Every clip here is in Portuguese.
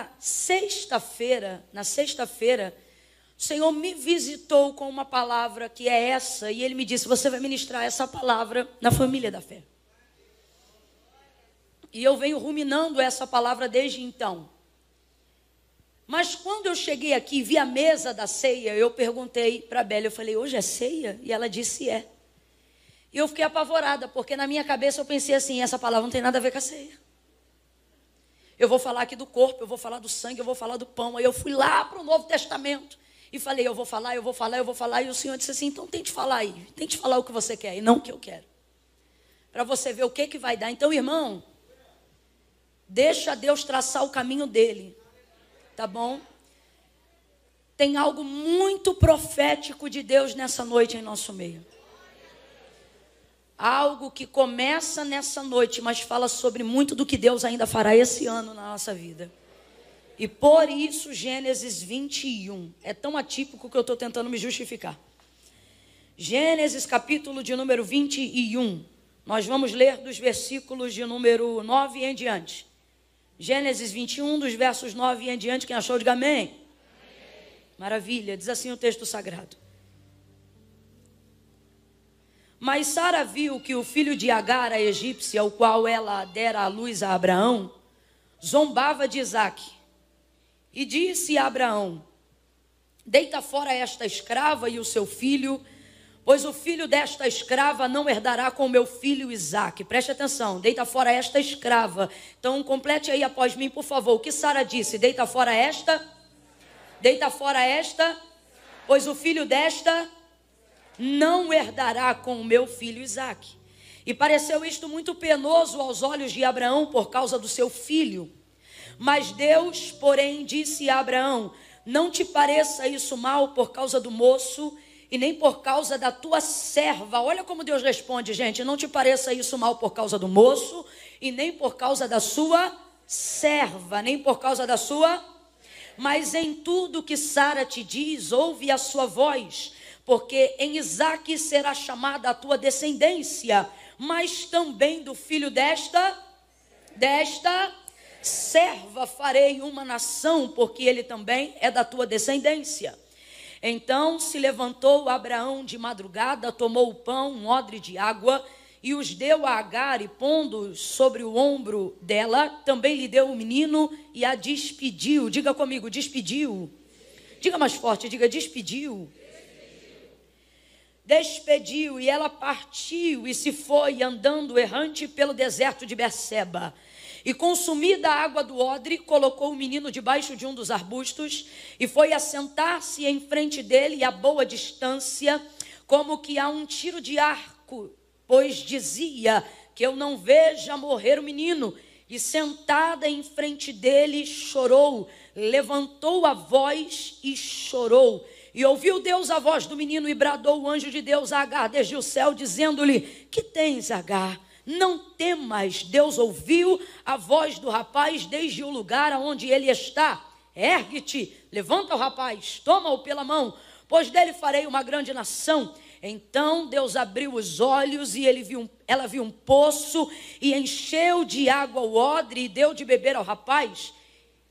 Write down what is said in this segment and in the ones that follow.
na sexta-feira, na sexta-feira, o Senhor me visitou com uma palavra que é essa, e Ele me disse: Você vai ministrar essa palavra na família da fé. E eu venho ruminando essa palavra desde então. Mas quando eu cheguei aqui e vi a mesa da ceia, eu perguntei para a Bela, eu falei, hoje é ceia? E ela disse, é. E eu fiquei apavorada, porque na minha cabeça eu pensei assim, essa palavra não tem nada a ver com a ceia. Eu vou falar aqui do corpo, eu vou falar do sangue, eu vou falar do pão. Aí eu fui lá para o Novo Testamento e falei, eu vou falar, eu vou falar, eu vou falar. E o Senhor disse assim, então tente falar aí, tente falar o que você quer e não o que eu quero. Para você ver o que, que vai dar. Então, irmão, deixa Deus traçar o caminho dele tá bom? Tem algo muito profético de Deus nessa noite em nosso meio. Algo que começa nessa noite, mas fala sobre muito do que Deus ainda fará esse ano na nossa vida. E por isso, Gênesis 21 é tão atípico que eu estou tentando me justificar. Gênesis capítulo de número 21. Nós vamos ler dos versículos de número 9 em diante. Gênesis 21, dos versos 9 em diante, quem achou, diga amém. amém. Maravilha, diz assim o texto sagrado. Mas Sara viu que o filho de Agar, a egípcia, o qual ela dera à luz a Abraão, zombava de Isaac. E disse a Abraão: Deita fora esta escrava e o seu filho, Pois o filho desta escrava não herdará com meu filho Isaque. Preste atenção, deita fora esta escrava. Então, complete aí após mim, por favor. O que Sara disse? Deita fora esta. Deita fora esta. Pois o filho desta não herdará com o meu filho Isaque. E pareceu isto muito penoso aos olhos de Abraão por causa do seu filho. Mas Deus, porém, disse a Abraão: Não te pareça isso mal por causa do moço e nem por causa da tua serva. Olha como Deus responde, gente. Não te pareça isso mal por causa do moço, e nem por causa da sua serva, nem por causa da sua. Mas em tudo que Sara te diz, ouve a sua voz, porque em Isaque será chamada a tua descendência, mas também do filho desta, desta serva farei uma nação, porque ele também é da tua descendência. Então se levantou Abraão de madrugada, tomou o pão, um odre de água, e os deu a Agar, e pondo sobre o ombro dela, também lhe deu o menino e a despediu. Diga comigo, despediu. Diga mais forte, diga despediu. Despediu, e ela partiu e se foi andando errante pelo deserto de Berseba. E consumida a água do odre, colocou o menino debaixo de um dos arbustos e foi assentar-se em frente dele a boa distância, como que a um tiro de arco, pois dizia que eu não veja morrer o menino. E sentada em frente dele, chorou, levantou a voz e chorou. E ouviu Deus a voz do menino e bradou o anjo de Deus a Agar desde o céu, dizendo-lhe: Que tens, Agar? Não temas, Deus ouviu a voz do rapaz desde o lugar onde ele está. Ergue-te, levanta o rapaz, toma-o pela mão, pois dele farei uma grande nação. Então Deus abriu os olhos e ele viu ela viu um poço e encheu de água o odre e deu de beber ao rapaz.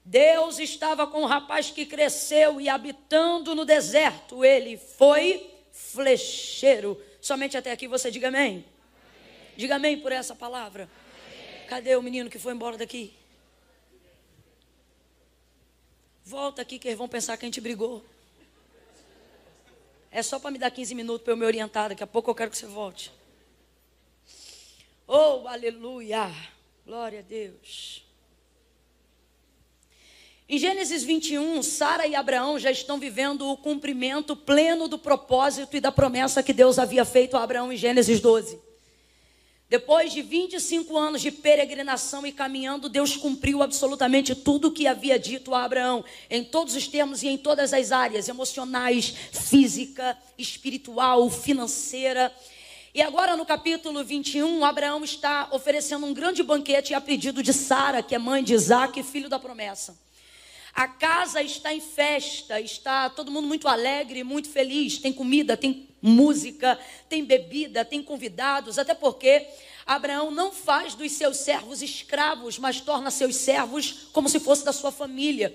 Deus estava com o rapaz que cresceu e habitando no deserto, ele foi flecheiro. Somente até aqui você diga amém. Diga amém por essa palavra. Amém. Cadê o menino que foi embora daqui? Volta aqui que eles vão pensar que a gente brigou. É só para me dar 15 minutos para eu me orientar. Daqui a pouco eu quero que você volte. Oh, aleluia. Glória a Deus. Em Gênesis 21, Sara e Abraão já estão vivendo o cumprimento pleno do propósito e da promessa que Deus havia feito a Abraão em Gênesis 12. Depois de 25 anos de peregrinação e caminhando, Deus cumpriu absolutamente tudo o que havia dito a Abraão, em todos os termos e em todas as áreas emocionais, física, espiritual, financeira. E agora no capítulo 21, Abraão está oferecendo um grande banquete a pedido de Sara, que é mãe de Isaac, filho da promessa. A casa está em festa, está todo mundo muito alegre, muito feliz. Tem comida, tem música, tem bebida, tem convidados, até porque Abraão não faz dos seus servos escravos, mas torna seus servos como se fosse da sua família.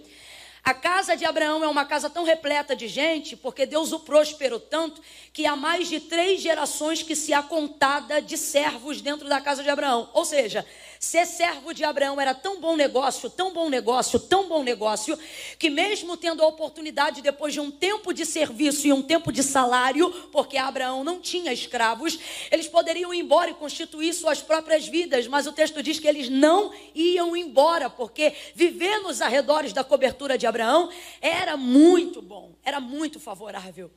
A casa de Abraão é uma casa tão repleta de gente, porque Deus o prosperou tanto, que há mais de três gerações que se há contada de servos dentro da casa de Abraão. Ou seja, ser servo de Abraão era tão bom negócio, tão bom negócio, tão bom negócio, que mesmo tendo a oportunidade, depois de um tempo de serviço e um tempo de salário, porque Abraão não tinha escravos, eles poderiam ir embora e constituir suas próprias vidas, mas o texto diz que eles não iam embora, porque viver nos arredores da cobertura de Abraão era muito bom, era muito favorável.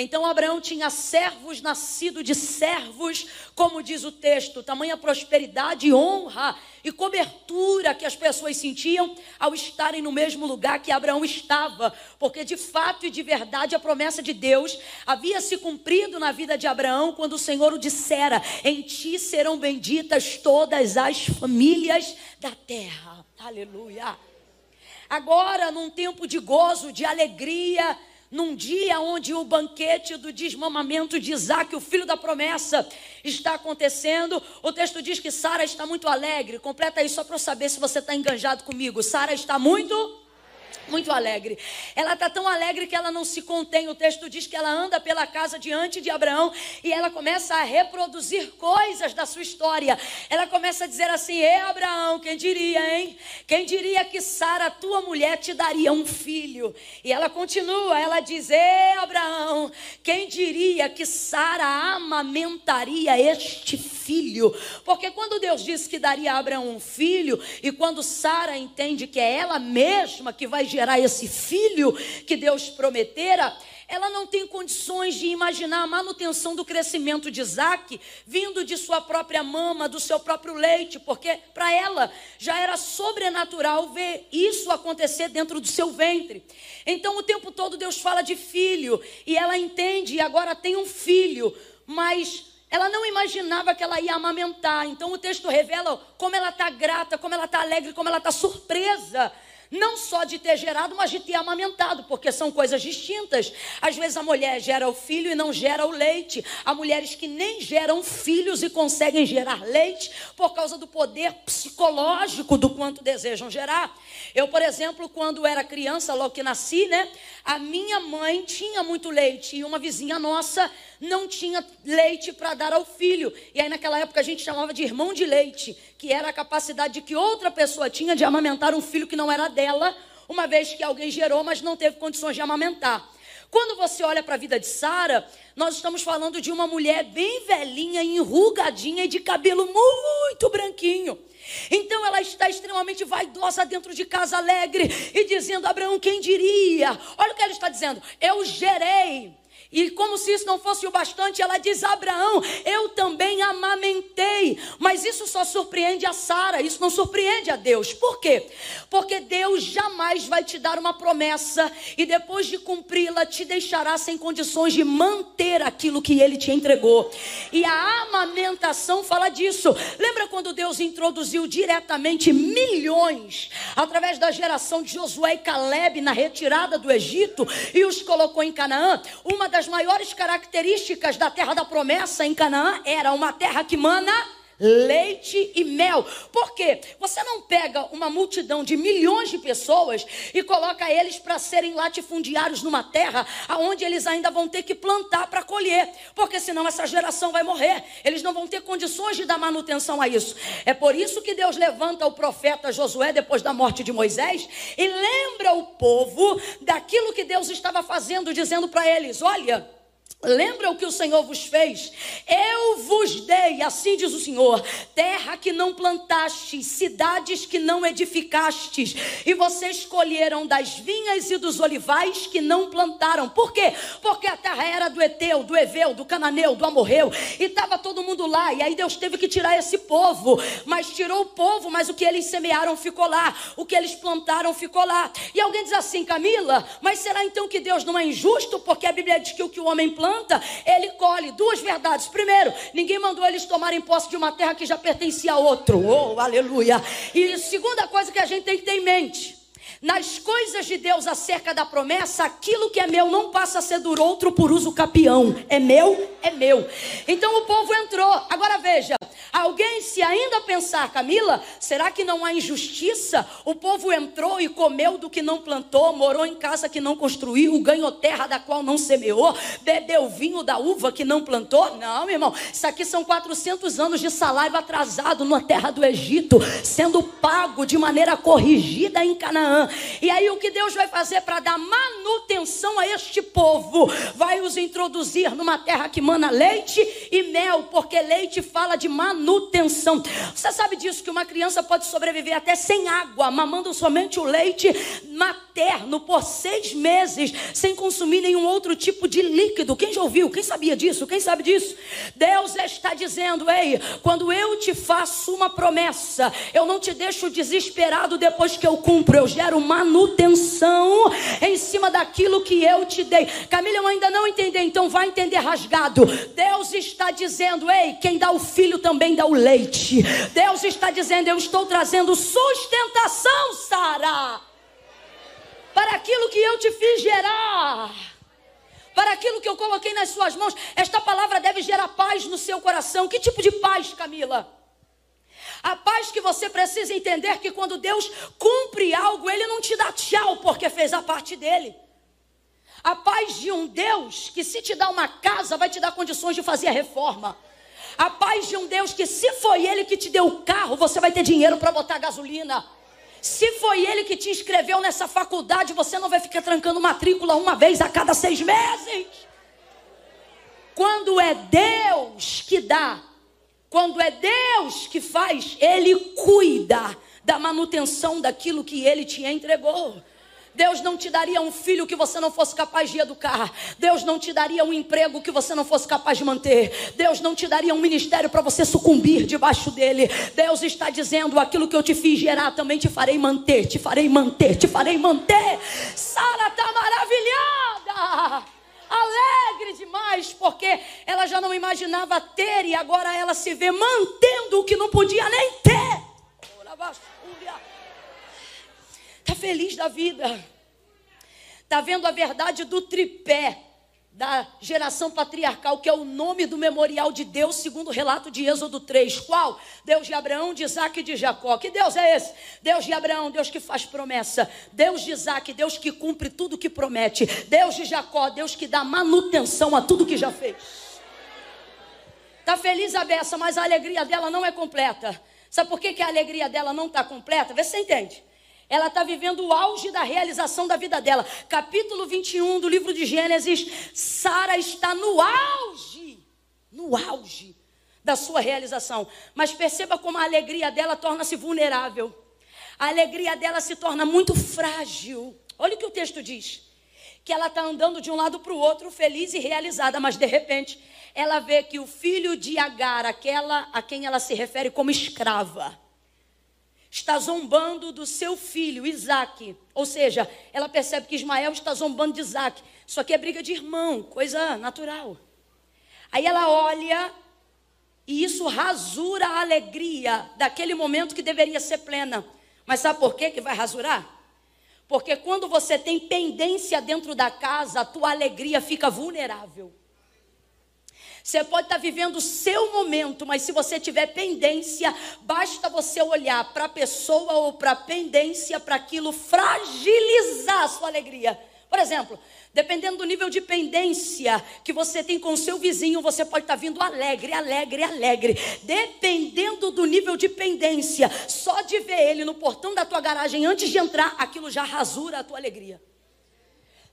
Então Abraão tinha servos nascidos de servos, como diz o texto, tamanha prosperidade, honra e cobertura que as pessoas sentiam ao estarem no mesmo lugar que Abraão estava, porque de fato e de verdade a promessa de Deus havia se cumprido na vida de Abraão quando o Senhor o dissera: Em ti serão benditas todas as famílias da terra. Aleluia. Agora, num tempo de gozo, de alegria, num dia onde o banquete do desmamamento de Isaac, o filho da promessa, está acontecendo, o texto diz que Sara está muito alegre. Completa aí só para eu saber se você está enganjado comigo. Sara está muito muito alegre. Ela está tão alegre que ela não se contém. O texto diz que ela anda pela casa diante de Abraão e ela começa a reproduzir coisas da sua história. Ela começa a dizer assim: "Ê Abraão, quem diria, hein? Quem diria que Sara, tua mulher, te daria um filho?" E ela continua, ela diz: "Ê Abraão, quem diria que Sara amamentaria este filho?" Porque quando Deus disse que daria a Abraão um filho e quando Sara entende que é ela mesma que vai gerar esse filho que Deus prometera, ela não tem condições de imaginar a manutenção do crescimento de Isaac vindo de sua própria mama, do seu próprio leite, porque para ela já era sobrenatural ver isso acontecer dentro do seu ventre. Então o tempo todo Deus fala de filho e ela entende e agora tem um filho, mas ela não imaginava que ela ia amamentar. Então o texto revela como ela está grata, como ela está alegre, como ela está surpresa não só de ter gerado, mas de ter amamentado, porque são coisas distintas. Às vezes a mulher gera o filho e não gera o leite. Há mulheres que nem geram filhos e conseguem gerar leite por causa do poder psicológico do quanto desejam gerar. Eu, por exemplo, quando era criança, logo que nasci, né, a minha mãe tinha muito leite e uma vizinha nossa não tinha leite para dar ao filho. E aí naquela época a gente chamava de irmão de leite, que era a capacidade de que outra pessoa tinha de amamentar um filho que não era dela, uma vez que alguém gerou, mas não teve condições de amamentar. Quando você olha para a vida de Sara, nós estamos falando de uma mulher bem velhinha, enrugadinha e de cabelo muito branquinho. Então ela está extremamente vaidosa dentro de casa alegre e dizendo: Abraão, quem diria? Olha o que ela está dizendo: Eu gerei e como se isso não fosse o bastante, ela diz: Abraão, eu também amamentei. Mas isso só surpreende a Sara, isso não surpreende a Deus. Por quê? Porque Deus jamais vai te dar uma promessa e depois de cumpri-la, te deixará sem condições de manter aquilo que ele te entregou. E a amamentação fala disso. Lembra quando Deus introduziu diretamente milhões através da geração de Josué e Caleb na retirada do Egito e os colocou em Canaã? Uma das das maiores características da terra da promessa em Canaã era uma terra que mana leite e mel. Por quê? Você não pega uma multidão de milhões de pessoas e coloca eles para serem latifundiários numa terra aonde eles ainda vão ter que plantar para colher, porque senão essa geração vai morrer. Eles não vão ter condições de dar manutenção a isso. É por isso que Deus levanta o profeta Josué depois da morte de Moisés e lembra o povo daquilo que Deus estava fazendo, dizendo para eles: "Olha, Lembra o que o Senhor vos fez? Eu vos dei, assim diz o Senhor, terra que não plantastes, cidades que não edificastes, e vocês escolheram das vinhas e dos olivais que não plantaram. Por quê? Porque a terra era do Eteu, do Eveu, do Cananeu, do Amorreu, e estava todo mundo lá, e aí Deus teve que tirar esse povo, mas tirou o povo, mas o que eles semearam ficou lá, o que eles plantaram ficou lá. E alguém diz assim, Camila, mas será então que Deus não é injusto? Porque a Bíblia diz que o que o homem planta, planta, ele colhe. Duas verdades. Primeiro, ninguém mandou eles tomarem posse de uma terra que já pertencia a outro. Oh, aleluia. E segunda coisa que a gente tem que ter em mente Nas coisas de Deus acerca da promessa, aquilo que é meu não passa a ser do outro por uso capião. É meu, é meu. Então o povo entrou. Agora veja, alguém se ainda pensar, Camila, será que não há injustiça? O povo entrou e comeu do que não plantou, morou em casa que não construiu, ganhou terra da qual não semeou, bebeu vinho da uva que não plantou? Não, meu irmão. Isso aqui são 400 anos de salário atrasado na terra do Egito, sendo pago de maneira corrigida em Canaã. E aí o que Deus vai fazer para dar manutenção a este povo? Vai os introduzir numa terra que mana leite e mel, porque leite fala de manutenção. Você sabe disso que uma criança pode sobreviver até sem água, mamando somente o leite materno por seis meses, sem consumir nenhum outro tipo de líquido. Quem já ouviu? Quem sabia disso? Quem sabe disso? Deus está dizendo: Ei, quando eu te faço uma promessa, eu não te deixo desesperado depois que eu cumpro, eu gero manutenção em cima daquilo que eu te dei. Camila, eu ainda não entendi, então vai entender rasgado. Deus está dizendo: ei, quem dá o filho também dá o leite. Deus está dizendo: eu estou trazendo sustentação, Sara, para aquilo que eu te fiz gerar para aquilo que eu coloquei nas suas mãos. Esta palavra deve gerar paz no seu coração. Que tipo de paz, Camila? A paz que você precisa entender que quando Deus cumpre algo, Ele não te dá tchau porque fez a parte dele. A paz de um Deus que, se te dá uma casa, vai te dar condições de fazer a reforma. A paz de um Deus que, se foi Ele que te deu o carro, você vai ter dinheiro para botar gasolina. Se foi Ele que te inscreveu nessa faculdade, você não vai ficar trancando matrícula uma vez a cada seis meses. Quando é Deus que dá, quando é Deus que faz, Ele cuida da manutenção daquilo que Ele te entregou. Deus não te daria um filho que você não fosse capaz de educar. Deus não te daria um emprego que você não fosse capaz de manter. Deus não te daria um ministério para você sucumbir debaixo dele. Deus está dizendo: aquilo que eu te fiz gerar também te farei manter, te farei manter, te farei manter. Sara está maravilhada alegre demais, porque ela já não imaginava ter e agora ela se vê mantendo o que não podia nem ter. Está feliz da vida, está vendo a verdade do tripé da geração patriarcal, que é o nome do memorial de Deus, segundo o relato de Êxodo 3. Qual? Deus de Abraão, de Isaac e de Jacó. Que Deus é esse? Deus de Abraão, Deus que faz promessa. Deus de Isaac, Deus que cumpre tudo que promete. Deus de Jacó, Deus que dá manutenção a tudo que já fez. Está feliz a beça, mas a alegria dela não é completa. Sabe por que, que a alegria dela não está completa? Vê se você entende. Ela está vivendo o auge da realização da vida dela. Capítulo 21 do livro de Gênesis. Sara está no auge, no auge da sua realização. Mas perceba como a alegria dela torna-se vulnerável. A alegria dela se torna muito frágil. Olha o que o texto diz. Que ela está andando de um lado para o outro, feliz e realizada, mas de repente ela vê que o filho de Agar, aquela a quem ela se refere como escrava, está zombando do seu filho, Isaac. Ou seja, ela percebe que Ismael está zombando de Isaac. Isso aqui é briga de irmão, coisa natural. Aí ela olha e isso rasura a alegria daquele momento que deveria ser plena. Mas sabe por quê que vai rasurar? Porque quando você tem pendência dentro da casa, a tua alegria fica vulnerável. Você pode estar vivendo o seu momento, mas se você tiver pendência, basta você olhar para a pessoa ou para a pendência, para aquilo fragilizar a sua alegria. Por exemplo, dependendo do nível de pendência que você tem com o seu vizinho, você pode estar vindo alegre, alegre, alegre. Dependendo do nível de pendência, só de ver ele no portão da tua garagem antes de entrar, aquilo já rasura a tua alegria.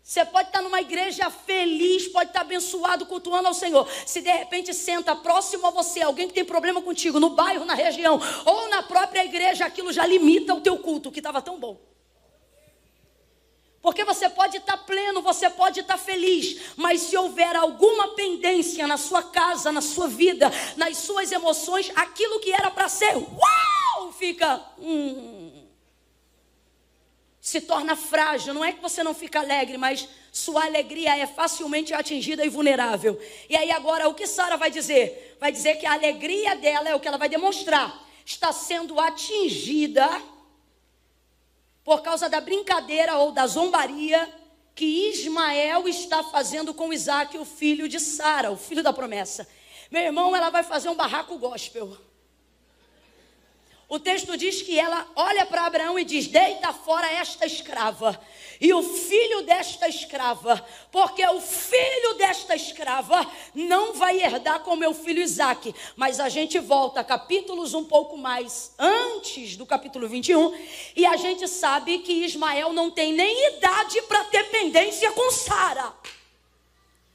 Você pode estar numa igreja feliz, pode estar abençoado, cultuando ao Senhor. Se de repente senta próximo a você alguém que tem problema contigo, no bairro, na região, ou na própria igreja, aquilo já limita o teu culto, que estava tão bom. Porque você pode estar pleno, você pode estar feliz, mas se houver alguma pendência na sua casa, na sua vida, nas suas emoções, aquilo que era para ser, uau, fica. Hum, se torna frágil. Não é que você não fica alegre, mas sua alegria é facilmente atingida e vulnerável. E aí agora o que Sara vai dizer? Vai dizer que a alegria dela é o que ela vai demonstrar. Está sendo atingida por causa da brincadeira ou da zombaria que Ismael está fazendo com Isaac, o filho de Sara, o filho da promessa. Meu irmão, ela vai fazer um barraco gospel. O texto diz que ela olha para Abraão e diz: Deita fora esta escrava e o filho desta escrava, porque o filho desta escrava não vai herdar com meu filho Isaac. Mas a gente volta capítulos um pouco mais antes do capítulo 21 e a gente sabe que Ismael não tem nem idade para ter pendência com Sara.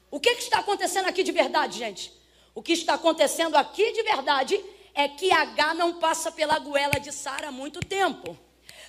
O que, que está acontecendo aqui de verdade, gente? O que está acontecendo aqui de verdade é que H não passa pela goela de Sara há muito tempo.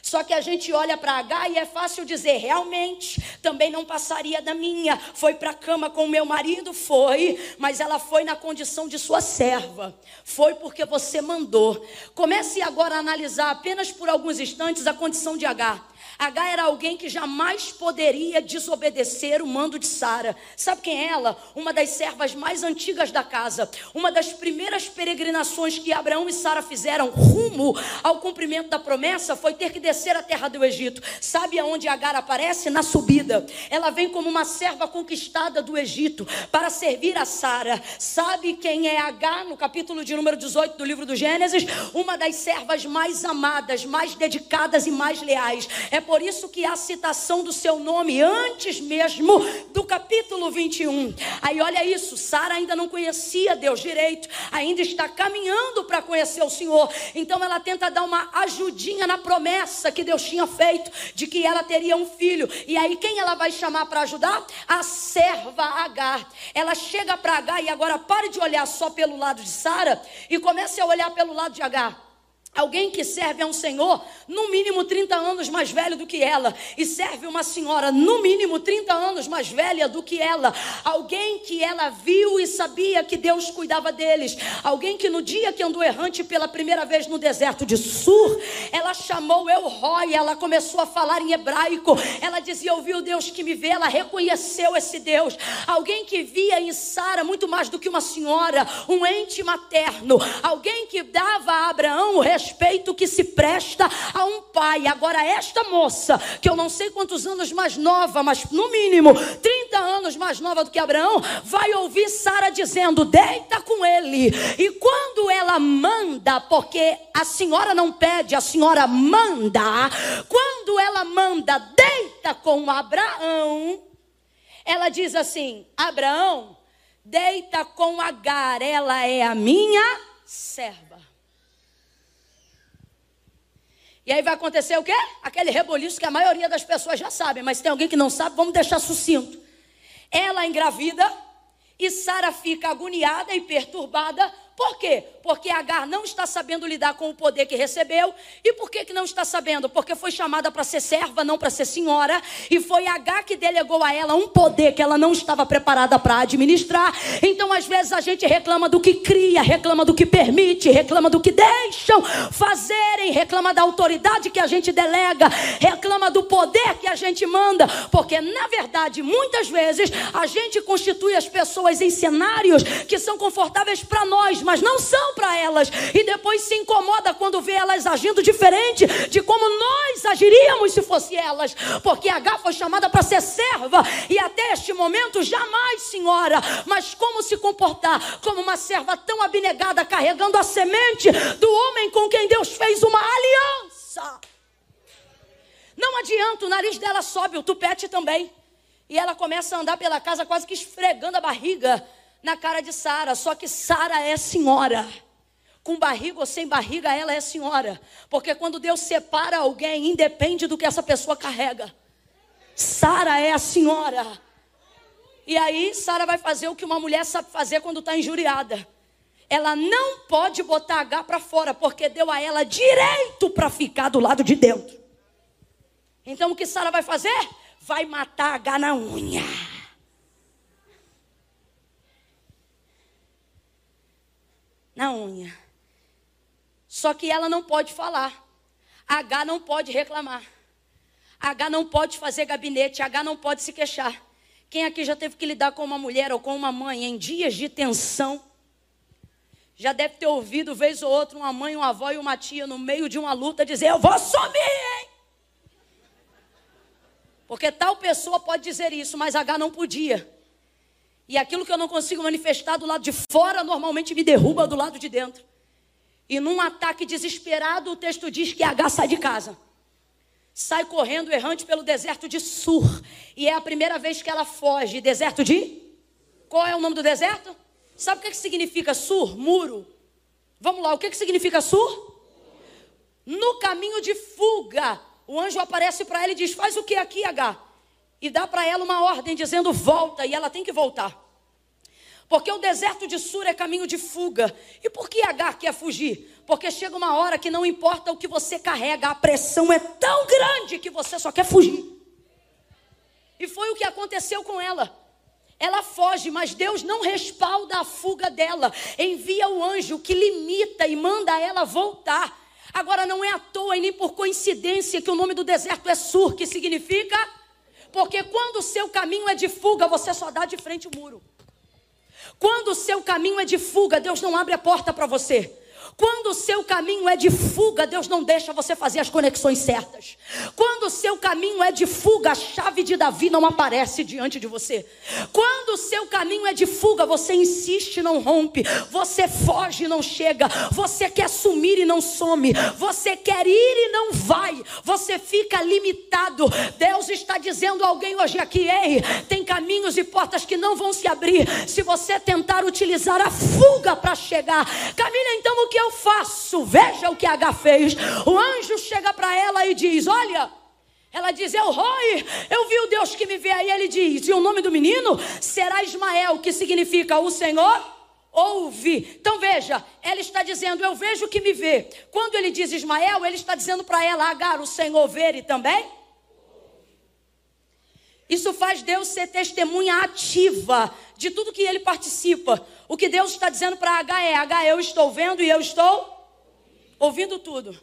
Só que a gente olha para H e é fácil dizer, realmente, também não passaria da minha. Foi para a cama com meu marido? Foi, mas ela foi na condição de sua serva. Foi porque você mandou. Comece agora a analisar apenas por alguns instantes a condição de H. H era alguém que jamais poderia desobedecer o mando de Sara. Sabe quem é ela? Uma das servas mais antigas da casa. Uma das primeiras peregrinações que Abraão e Sara fizeram rumo ao cumprimento da promessa foi ter que descer a terra do Egito. Sabe aonde Agar aparece? Na subida. Ela vem como uma serva conquistada do Egito para servir a Sara. Sabe quem é Agar? No capítulo de número 18 do livro do Gênesis, uma das servas mais amadas, mais dedicadas e mais leais. É por isso que há citação do seu nome antes mesmo do capítulo 21. Aí olha isso, Sara ainda não conhecia Deus direito, ainda está caminhando para conhecer o Senhor. Então ela tenta dar uma ajudinha na promessa que Deus tinha feito de que ela teria um filho. E aí quem ela vai chamar para ajudar? A serva Agar. Ela chega para Agar e agora pare de olhar só pelo lado de Sara e comece a olhar pelo lado de Agar. Alguém que serve a um senhor, no mínimo 30 anos mais velho do que ela, e serve uma senhora, no mínimo 30 anos mais velha do que ela. Alguém que ela viu e sabia que Deus cuidava deles. Alguém que no dia que andou errante pela primeira vez no deserto de Sur, ela chamou El Roy, ela começou a falar em hebraico. Ela dizia: Ouviu Deus que me vê, ela reconheceu esse Deus. Alguém que via em Sara muito mais do que uma senhora, um ente materno. Alguém que dava a Abraão o respeito que se presta a um pai. Agora, esta moça, que eu não sei quantos anos mais nova, mas no mínimo 30 anos mais nova do que Abraão, vai ouvir Sara dizendo: deita com ele. E quando ela manda, porque a senhora não pede, a senhora manda, quando ela manda, deita com Abraão, ela diz assim: Abraão, deita com Agar, ela é a minha serva. E aí vai acontecer o quê? Aquele reboliço que a maioria das pessoas já sabe, mas tem alguém que não sabe, vamos deixar sucinto. Ela engravida e Sara fica agoniada e perturbada por quê? Porque Agar não está sabendo lidar com o poder que recebeu. E por que, que não está sabendo? Porque foi chamada para ser serva, não para ser senhora. E foi Agar que delegou a ela um poder que ela não estava preparada para administrar. Então, às vezes, a gente reclama do que cria, reclama do que permite, reclama do que deixam fazerem, reclama da autoridade que a gente delega, reclama do poder que a gente manda. Porque, na verdade, muitas vezes, a gente constitui as pessoas em cenários que são confortáveis para nós, mas não são para elas. E depois se incomoda quando vê elas agindo diferente de como nós agiríamos se fosse elas. Porque H foi chamada para ser serva e até este momento jamais, senhora. Mas como se comportar como uma serva tão abnegada, carregando a semente do homem com quem Deus fez uma aliança? Não adianta, o nariz dela sobe, o tupete também. E ela começa a andar pela casa quase que esfregando a barriga na cara de Sara, só que Sara é senhora. Com barriga ou sem barriga, ela é senhora. Porque quando Deus separa alguém, independe do que essa pessoa carrega. Sara é a senhora. E aí, Sara vai fazer o que uma mulher sabe fazer quando está injuriada. Ela não pode botar H para fora, porque deu a ela direito para ficar do lado de dentro. Então, o que Sara vai fazer? Vai matar H na unha. Na unha. Só que ela não pode falar. H não pode reclamar. H não pode fazer gabinete. H não pode se queixar. Quem aqui já teve que lidar com uma mulher ou com uma mãe em dias de tensão? Já deve ter ouvido, vez ou outra, uma mãe, uma avó e uma tia no meio de uma luta dizer: Eu vou sumir, hein? Porque tal pessoa pode dizer isso, mas H não podia. E aquilo que eu não consigo manifestar do lado de fora, normalmente me derruba do lado de dentro. E num ataque desesperado, o texto diz que H sai de casa. Sai correndo errante pelo deserto de Sur. E é a primeira vez que ela foge. Deserto de? Qual é o nome do deserto? Sabe o que, que significa Sur? Muro. Vamos lá, o que, que significa Sur? No caminho de fuga, o anjo aparece para ela e diz: Faz o que aqui, H? E dá para ela uma ordem dizendo: Volta, e ela tem que voltar. Porque o deserto de Sur é caminho de fuga. E por que H quer fugir? Porque chega uma hora que não importa o que você carrega, a pressão é tão grande que você só quer fugir. E foi o que aconteceu com ela. Ela foge, mas Deus não respalda a fuga dela. Envia o anjo que limita e manda ela voltar. Agora não é à toa e nem por coincidência que o nome do deserto é Sur, que significa porque quando o seu caminho é de fuga, você só dá de frente o muro. Quando o seu caminho é de fuga, Deus não abre a porta para você. Quando o seu caminho é de fuga, Deus não deixa você fazer as conexões certas. Quando o seu caminho é de fuga, a chave de Davi não aparece diante de você. Quando o seu caminho é de fuga, você insiste e não rompe. Você foge e não chega. Você quer sumir e não some. Você quer ir e não vai. Você fica limitado. Deus está dizendo a alguém hoje aqui: ei, tem caminhos e portas que não vão se abrir se você tentar utilizar a fuga para chegar. Camila, então o que eu faço? Veja o que H fez. O anjo chega para ela e diz: Olha. Ela diz: Eu roi, eu vi o Deus que me vê. Aí ele diz: E o nome do menino será Ismael, que significa o Senhor ouve. Então veja, ela está dizendo: Eu vejo que me vê. Quando ele diz Ismael, ele está dizendo para ela: Agar, o Senhor ver e também. Isso faz Deus ser testemunha ativa de tudo que ele participa. O que Deus está dizendo para H é: H, eu estou vendo e eu estou ouvindo tudo.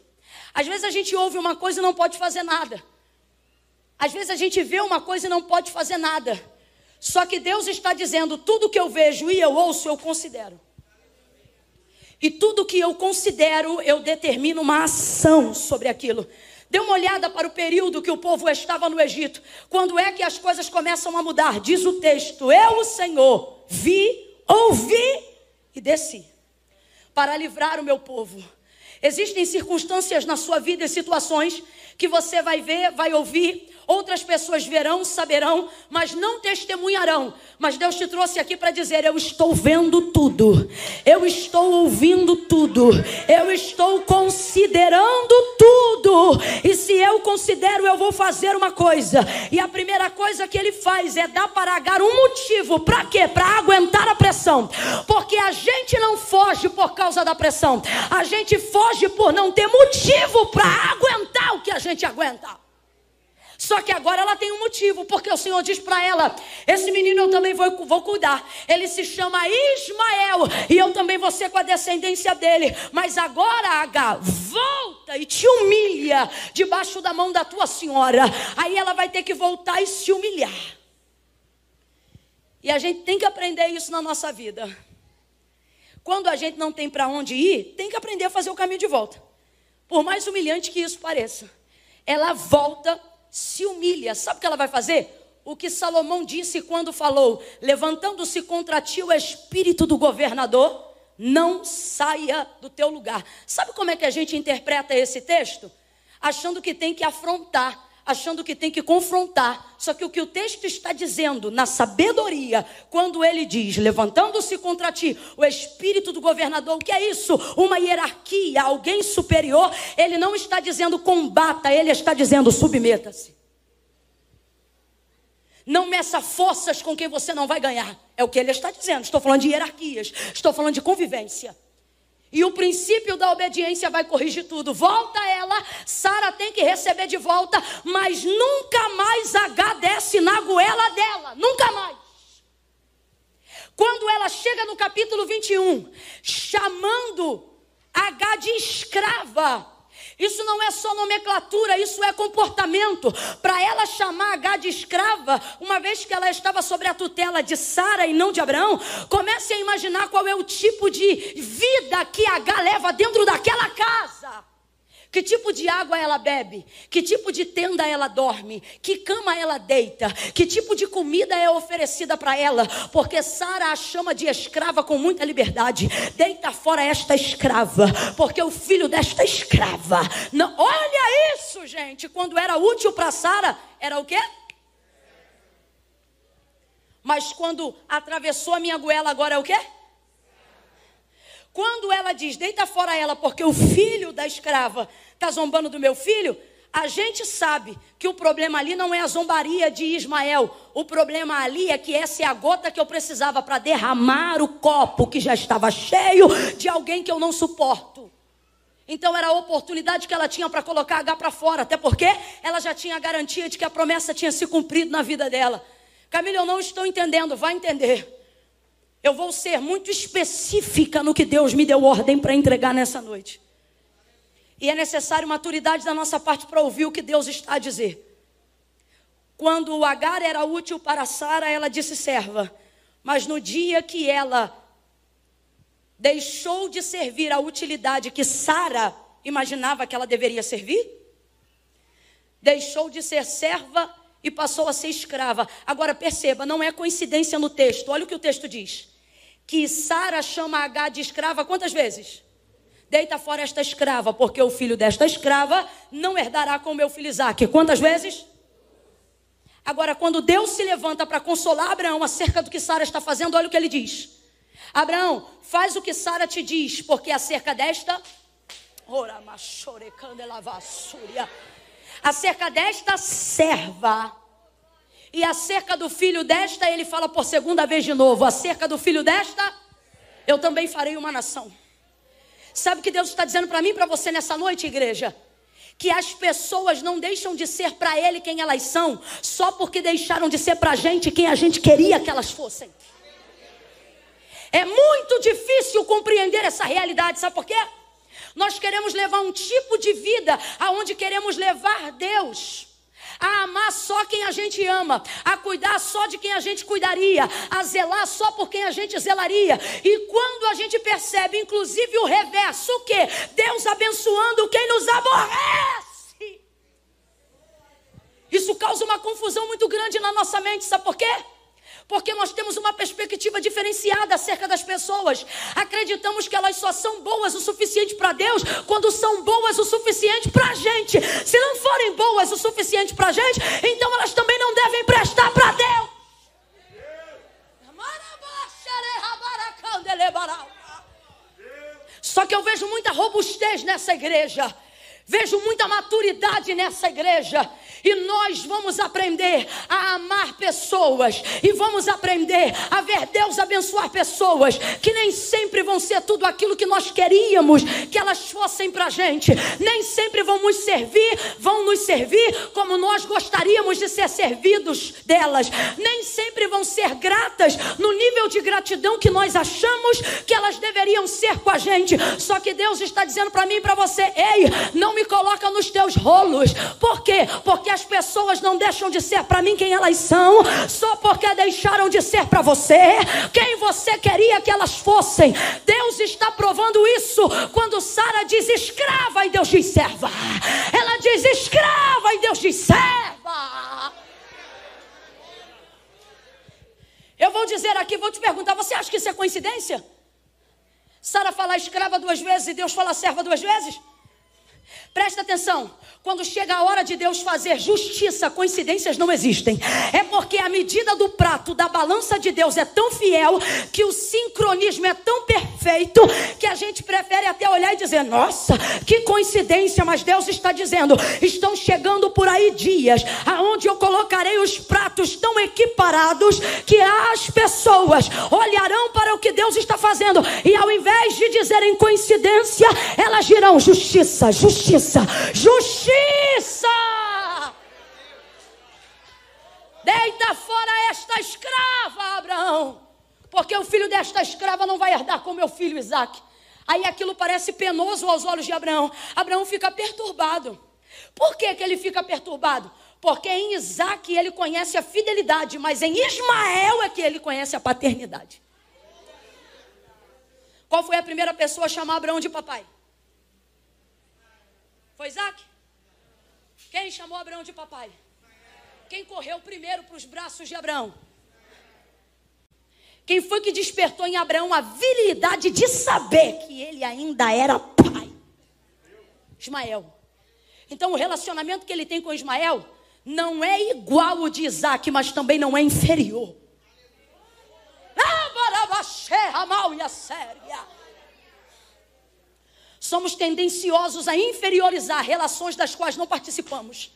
Às vezes a gente ouve uma coisa e não pode fazer nada. Às vezes a gente vê uma coisa e não pode fazer nada. Só que Deus está dizendo: tudo que eu vejo e eu ouço, eu considero. E tudo que eu considero, eu determino uma ação sobre aquilo. Dê uma olhada para o período que o povo estava no Egito. Quando é que as coisas começam a mudar? Diz o texto: Eu, o Senhor, vi, ouvi e desci para livrar o meu povo. Existem circunstâncias na sua vida e situações que você vai ver, vai ouvir, Outras pessoas verão, saberão, mas não testemunharão. Mas Deus te trouxe aqui para dizer: Eu estou vendo tudo, eu estou ouvindo tudo, eu estou considerando tudo. E se eu considero, eu vou fazer uma coisa. E a primeira coisa que ele faz é dar para Agar um motivo. Para quê? Para aguentar a pressão. Porque a gente não foge por causa da pressão, a gente foge por não ter motivo para aguentar o que a gente aguenta. Só que agora ela tem um motivo, porque o Senhor diz para ela: Esse menino eu também vou, vou cuidar. Ele se chama Ismael, e eu também vou ser com a descendência dele. Mas agora, H, volta e te humilha debaixo da mão da tua senhora. Aí ela vai ter que voltar e se humilhar. E a gente tem que aprender isso na nossa vida. Quando a gente não tem para onde ir, tem que aprender a fazer o caminho de volta. Por mais humilhante que isso pareça. Ela volta se humilha. Sabe o que ela vai fazer? O que Salomão disse quando falou: levantando-se contra ti o espírito do governador, não saia do teu lugar. Sabe como é que a gente interpreta esse texto? Achando que tem que afrontar achando que tem que confrontar. Só que o que o texto está dizendo na sabedoria, quando ele diz, levantando-se contra ti, o espírito do governador, o que é isso? Uma hierarquia, alguém superior. Ele não está dizendo combata, ele está dizendo submeta-se. Não meça forças com quem você não vai ganhar. É o que ele está dizendo. Estou falando de hierarquias, estou falando de convivência. E o princípio da obediência vai corrigir tudo. Volta ela, Sara tem que receber de volta, mas nunca mais H desce na goela dela. Nunca mais. Quando ela chega no capítulo 21, chamando H de escrava, isso não é só nomenclatura, isso é comportamento. Para ela chamar H de escrava, uma vez que ela estava sobre a tutela de Sara e não de Abraão, comece a imaginar qual é o tipo de vida que H leva dentro daquela casa. Que tipo de água ela bebe? Que tipo de tenda ela dorme? Que cama ela deita? Que tipo de comida é oferecida para ela? Porque Sara a chama de escrava com muita liberdade. Deita fora esta escrava, porque o filho desta escrava. Não, olha isso, gente. Quando era útil para Sara, era o quê? Mas quando atravessou a minha goela, agora é o quê? Quando ela diz, deita fora ela, porque o filho da escrava está zombando do meu filho, a gente sabe que o problema ali não é a zombaria de Ismael. O problema ali é que essa é a gota que eu precisava para derramar o copo que já estava cheio de alguém que eu não suporto. Então era a oportunidade que ela tinha para colocar H para fora, até porque ela já tinha a garantia de que a promessa tinha se cumprido na vida dela. Camila, eu não estou entendendo, vai entender. Eu vou ser muito específica no que Deus me deu ordem para entregar nessa noite. E é necessário maturidade da nossa parte para ouvir o que Deus está a dizer. Quando o Agar era útil para Sara, ela disse serva. Mas no dia que ela deixou de servir a utilidade que Sara imaginava que ela deveria servir, deixou de ser serva e passou a ser escrava. Agora perceba, não é coincidência no texto. Olha o que o texto diz. Que Sara chama H de escrava quantas vezes? Deita fora esta escrava, porque o filho desta escrava não herdará com o meu filho Isaac. Quantas vezes? Agora, quando Deus se levanta para consolar Abraão acerca do que Sara está fazendo, olha o que ele diz. Abraão, faz o que Sara te diz, porque acerca desta. Ora, acerca desta serva. E acerca do filho desta, ele fala por segunda vez de novo: acerca do filho desta, eu também farei uma nação. Sabe o que Deus está dizendo para mim e para você nessa noite, igreja? Que as pessoas não deixam de ser para Ele quem elas são, só porque deixaram de ser para a gente quem a gente queria que elas fossem. É muito difícil compreender essa realidade, sabe por quê? Nós queremos levar um tipo de vida aonde queremos levar Deus. A amar só quem a gente ama, a cuidar só de quem a gente cuidaria, a zelar só por quem a gente zelaria. E quando a gente percebe, inclusive o reverso, o que? Deus abençoando quem nos aborrece. Isso causa uma confusão muito grande na nossa mente, sabe por quê? Porque nós temos uma perspectiva diferenciada acerca das pessoas. Acreditamos que elas só são boas o suficiente para Deus quando são boas o suficiente para a gente. Se não forem boas o suficiente para a gente, então elas também não devem prestar para Deus. Só que eu vejo muita robustez nessa igreja. Vejo muita maturidade nessa igreja. E nós vamos aprender a amar pessoas. E vamos aprender a ver Deus abençoar pessoas que nem sempre vão ser tudo aquilo que nós queríamos que elas fossem para a gente. Nem sempre vão nos servir, vão nos servir como nós gostaríamos de ser servidos delas. Nem sempre vão ser gratas no nível de gratidão que nós achamos que elas deveriam ser com a gente. Só que Deus está dizendo para mim e para você: ei, não me coloca nos teus rolos. Por quê? Porque que as pessoas não deixam de ser para mim quem elas são, só porque deixaram de ser para você quem você queria que elas fossem. Deus está provando isso quando Sara diz escrava e Deus diz serva. Ela diz escrava e Deus diz serva. Eu vou dizer aqui, vou te perguntar, você acha que isso é coincidência? Sara fala escrava duas vezes e Deus fala serva duas vezes? Presta atenção, quando chega a hora de Deus fazer justiça, coincidências não existem. É porque a medida do prato da balança de Deus é tão fiel, que o sincronismo é tão perfeito, que a gente prefere até olhar e dizer: Nossa, que coincidência, mas Deus está dizendo: Estão chegando por aí dias, aonde eu colocarei os pratos tão equiparados, que as pessoas olharão para o que Deus está fazendo, e ao invés de dizerem coincidência, elas dirão: Justiça, justiça, justiça justiça. Deita fora esta escrava, Abraão, porque o filho desta escrava não vai herdar com meu filho Isaac. Aí aquilo parece penoso aos olhos de Abraão. Abraão fica perturbado. Por que, que ele fica perturbado? Porque em Isaac ele conhece a fidelidade, mas em Ismael é que ele conhece a paternidade. Qual foi a primeira pessoa a chamar Abraão de papai? Foi Isaac? Quem chamou Abraão de papai? Quem correu primeiro para os braços de Abraão? Quem foi que despertou em Abraão a virilidade de saber que ele ainda era pai? Ismael. Então o relacionamento que ele tem com Ismael não é igual ao de Isaac, mas também não é inferior. Somos tendenciosos a inferiorizar relações das quais não participamos.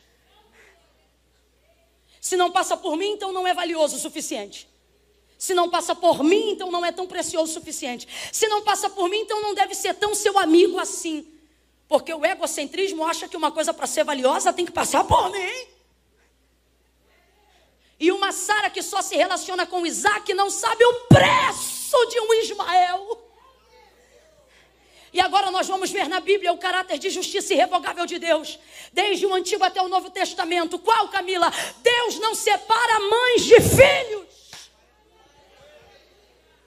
Se não passa por mim, então não é valioso o suficiente. Se não passa por mim, então não é tão precioso o suficiente. Se não passa por mim, então não deve ser tão seu amigo assim. Porque o egocentrismo acha que uma coisa para ser valiosa tem que passar por mim. E uma Sara que só se relaciona com Isaac não sabe o preço de um Ismael. E agora nós vamos ver na Bíblia o caráter de justiça irrevogável de Deus, desde o Antigo até o Novo Testamento. Qual, Camila? Deus não separa mães de filhos.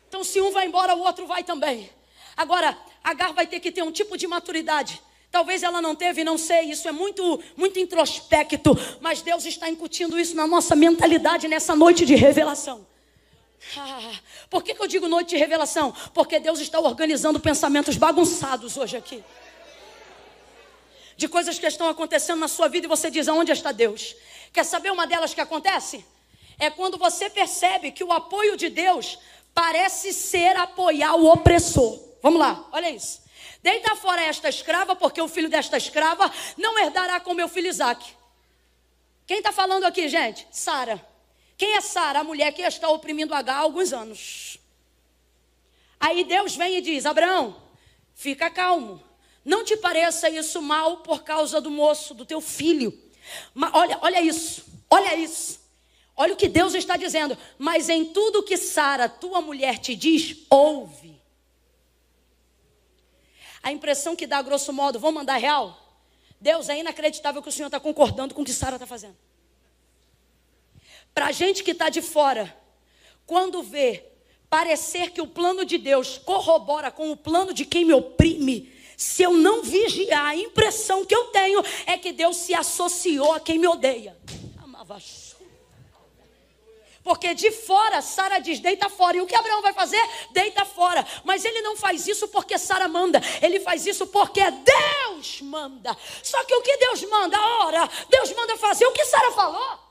Então, se um vai embora, o outro vai também. Agora, Agar vai ter que ter um tipo de maturidade. Talvez ela não teve, não sei, isso é muito, muito introspecto, mas Deus está incutindo isso na nossa mentalidade nessa noite de revelação. Ah, por que, que eu digo noite de revelação? Porque Deus está organizando pensamentos bagunçados hoje aqui. De coisas que estão acontecendo na sua vida e você diz: aonde está Deus? Quer saber uma delas que acontece? É quando você percebe que o apoio de Deus parece ser apoiar o opressor. Vamos lá, olha isso. Deita fora esta escrava, porque o filho desta escrava não herdará com meu filho Isaac. Quem está falando aqui, gente? Sara. Quem é Sara? A mulher que está oprimindo H há alguns anos. Aí Deus vem e diz: Abraão, fica calmo. Não te pareça isso mal por causa do moço, do teu filho. Mas olha, olha isso, olha isso. Olha o que Deus está dizendo. Mas em tudo que Sara, tua mulher, te diz, ouve. A impressão que dá, grosso modo, vamos mandar real? Deus, é inacreditável que o Senhor está concordando com o que Sara está fazendo. Para a gente que está de fora, quando vê parecer que o plano de Deus corrobora com o plano de quem me oprime, se eu não vigiar, a impressão que eu tenho é que Deus se associou a quem me odeia. Amava porque de fora, Sara diz: deita fora. E o que Abraão vai fazer? Deita fora. Mas ele não faz isso porque Sara manda. Ele faz isso porque Deus manda. Só que o que Deus manda? Ora, Deus manda fazer o que Sara falou.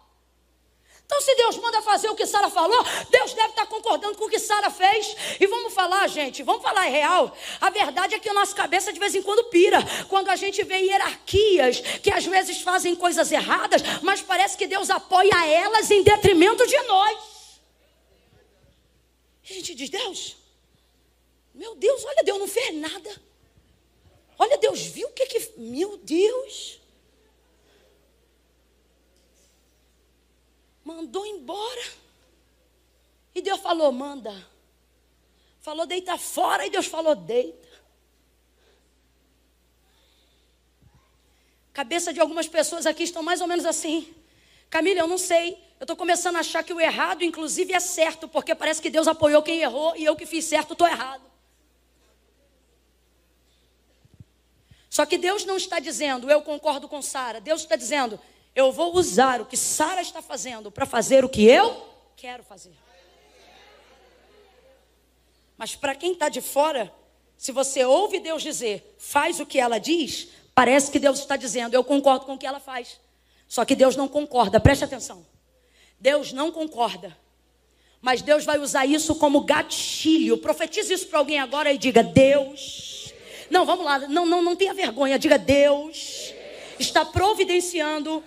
Então, se Deus manda fazer o que Sara falou, Deus deve estar concordando com o que Sara fez. E vamos falar, gente, vamos falar real. A verdade é que a nossa cabeça de vez em quando pira. Quando a gente vê hierarquias que às vezes fazem coisas erradas, mas parece que Deus apoia elas em detrimento de nós. E a gente diz: Deus, meu Deus, olha, Deus não fez nada. Olha, Deus viu o que que. Meu Deus. Mandou embora. E Deus falou: manda. Falou, deita fora. E Deus falou, deita. Cabeça de algumas pessoas aqui estão mais ou menos assim. Camila, eu não sei. Eu estou começando a achar que o errado, inclusive, é certo, porque parece que Deus apoiou quem errou e eu que fiz certo estou errado. Só que Deus não está dizendo, eu concordo com Sara. Deus está dizendo, eu vou usar o que Sara está fazendo para fazer o que eu quero fazer. Mas para quem está de fora, se você ouve Deus dizer, faz o que ela diz, parece que Deus está dizendo, eu concordo com o que ela faz. Só que Deus não concorda, preste atenção. Deus não concorda. Mas Deus vai usar isso como gatilho. Profetize isso para alguém agora e diga: Deus. Não, vamos lá, não, não, não tenha vergonha. Diga: Deus está providenciando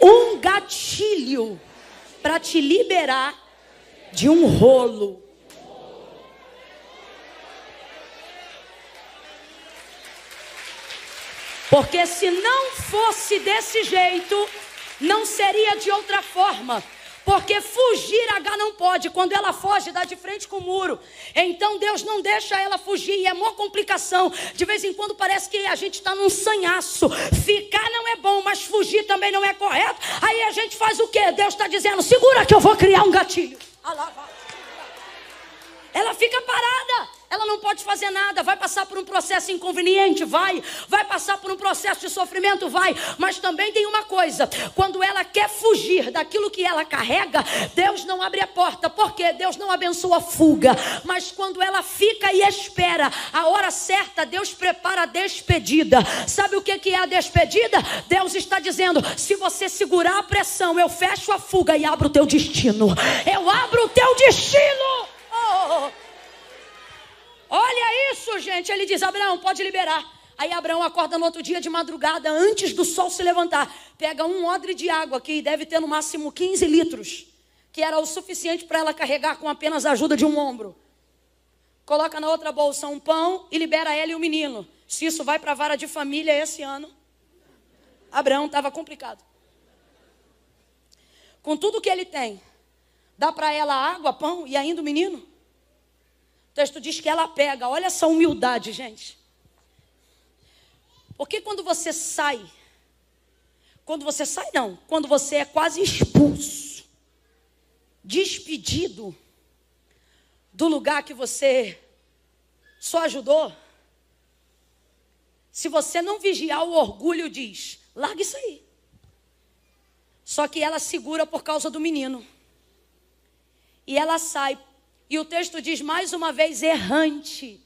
um gatilho para te liberar de um rolo. Porque se não fosse desse jeito, não seria de outra forma. Porque fugir H não pode. Quando ela foge, dá de frente com o muro. Então Deus não deixa ela fugir. E é uma complicação. De vez em quando parece que a gente está num sanhaço. Ficar não é bom, mas fugir também não é correto. Aí a gente faz o quê? Deus está dizendo: segura que eu vou criar um gatilho. Ela fica parada. ela não pode fazer nada, vai passar por um processo inconveniente, vai, vai passar por um processo de sofrimento, vai, mas também tem uma coisa: quando ela quer fugir daquilo que ela carrega, Deus não abre a porta, porque Deus não abençoa a fuga, mas quando ela fica e espera a hora certa, Deus prepara a despedida. Sabe o que é a despedida? Deus está dizendo: se você segurar a pressão, eu fecho a fuga e abro o teu destino, eu abro o teu destino. Olha isso, gente. Ele diz: Abraão, pode liberar. Aí Abraão acorda no outro dia de madrugada, antes do sol se levantar. Pega um odre de água, que deve ter no máximo 15 litros, que era o suficiente para ela carregar com apenas a ajuda de um ombro. Coloca na outra bolsa um pão e libera ela e o menino. Se isso vai para a vara de família esse ano, Abraão estava complicado. Com tudo que ele tem, dá para ela água, pão e ainda o menino? Texto diz que ela pega. Olha essa humildade, gente. Porque quando você sai, quando você sai, não, quando você é quase expulso, despedido do lugar que você só ajudou, se você não vigiar, o orgulho diz: larga isso aí. Só que ela segura por causa do menino. E ela sai e o texto diz mais uma vez errante.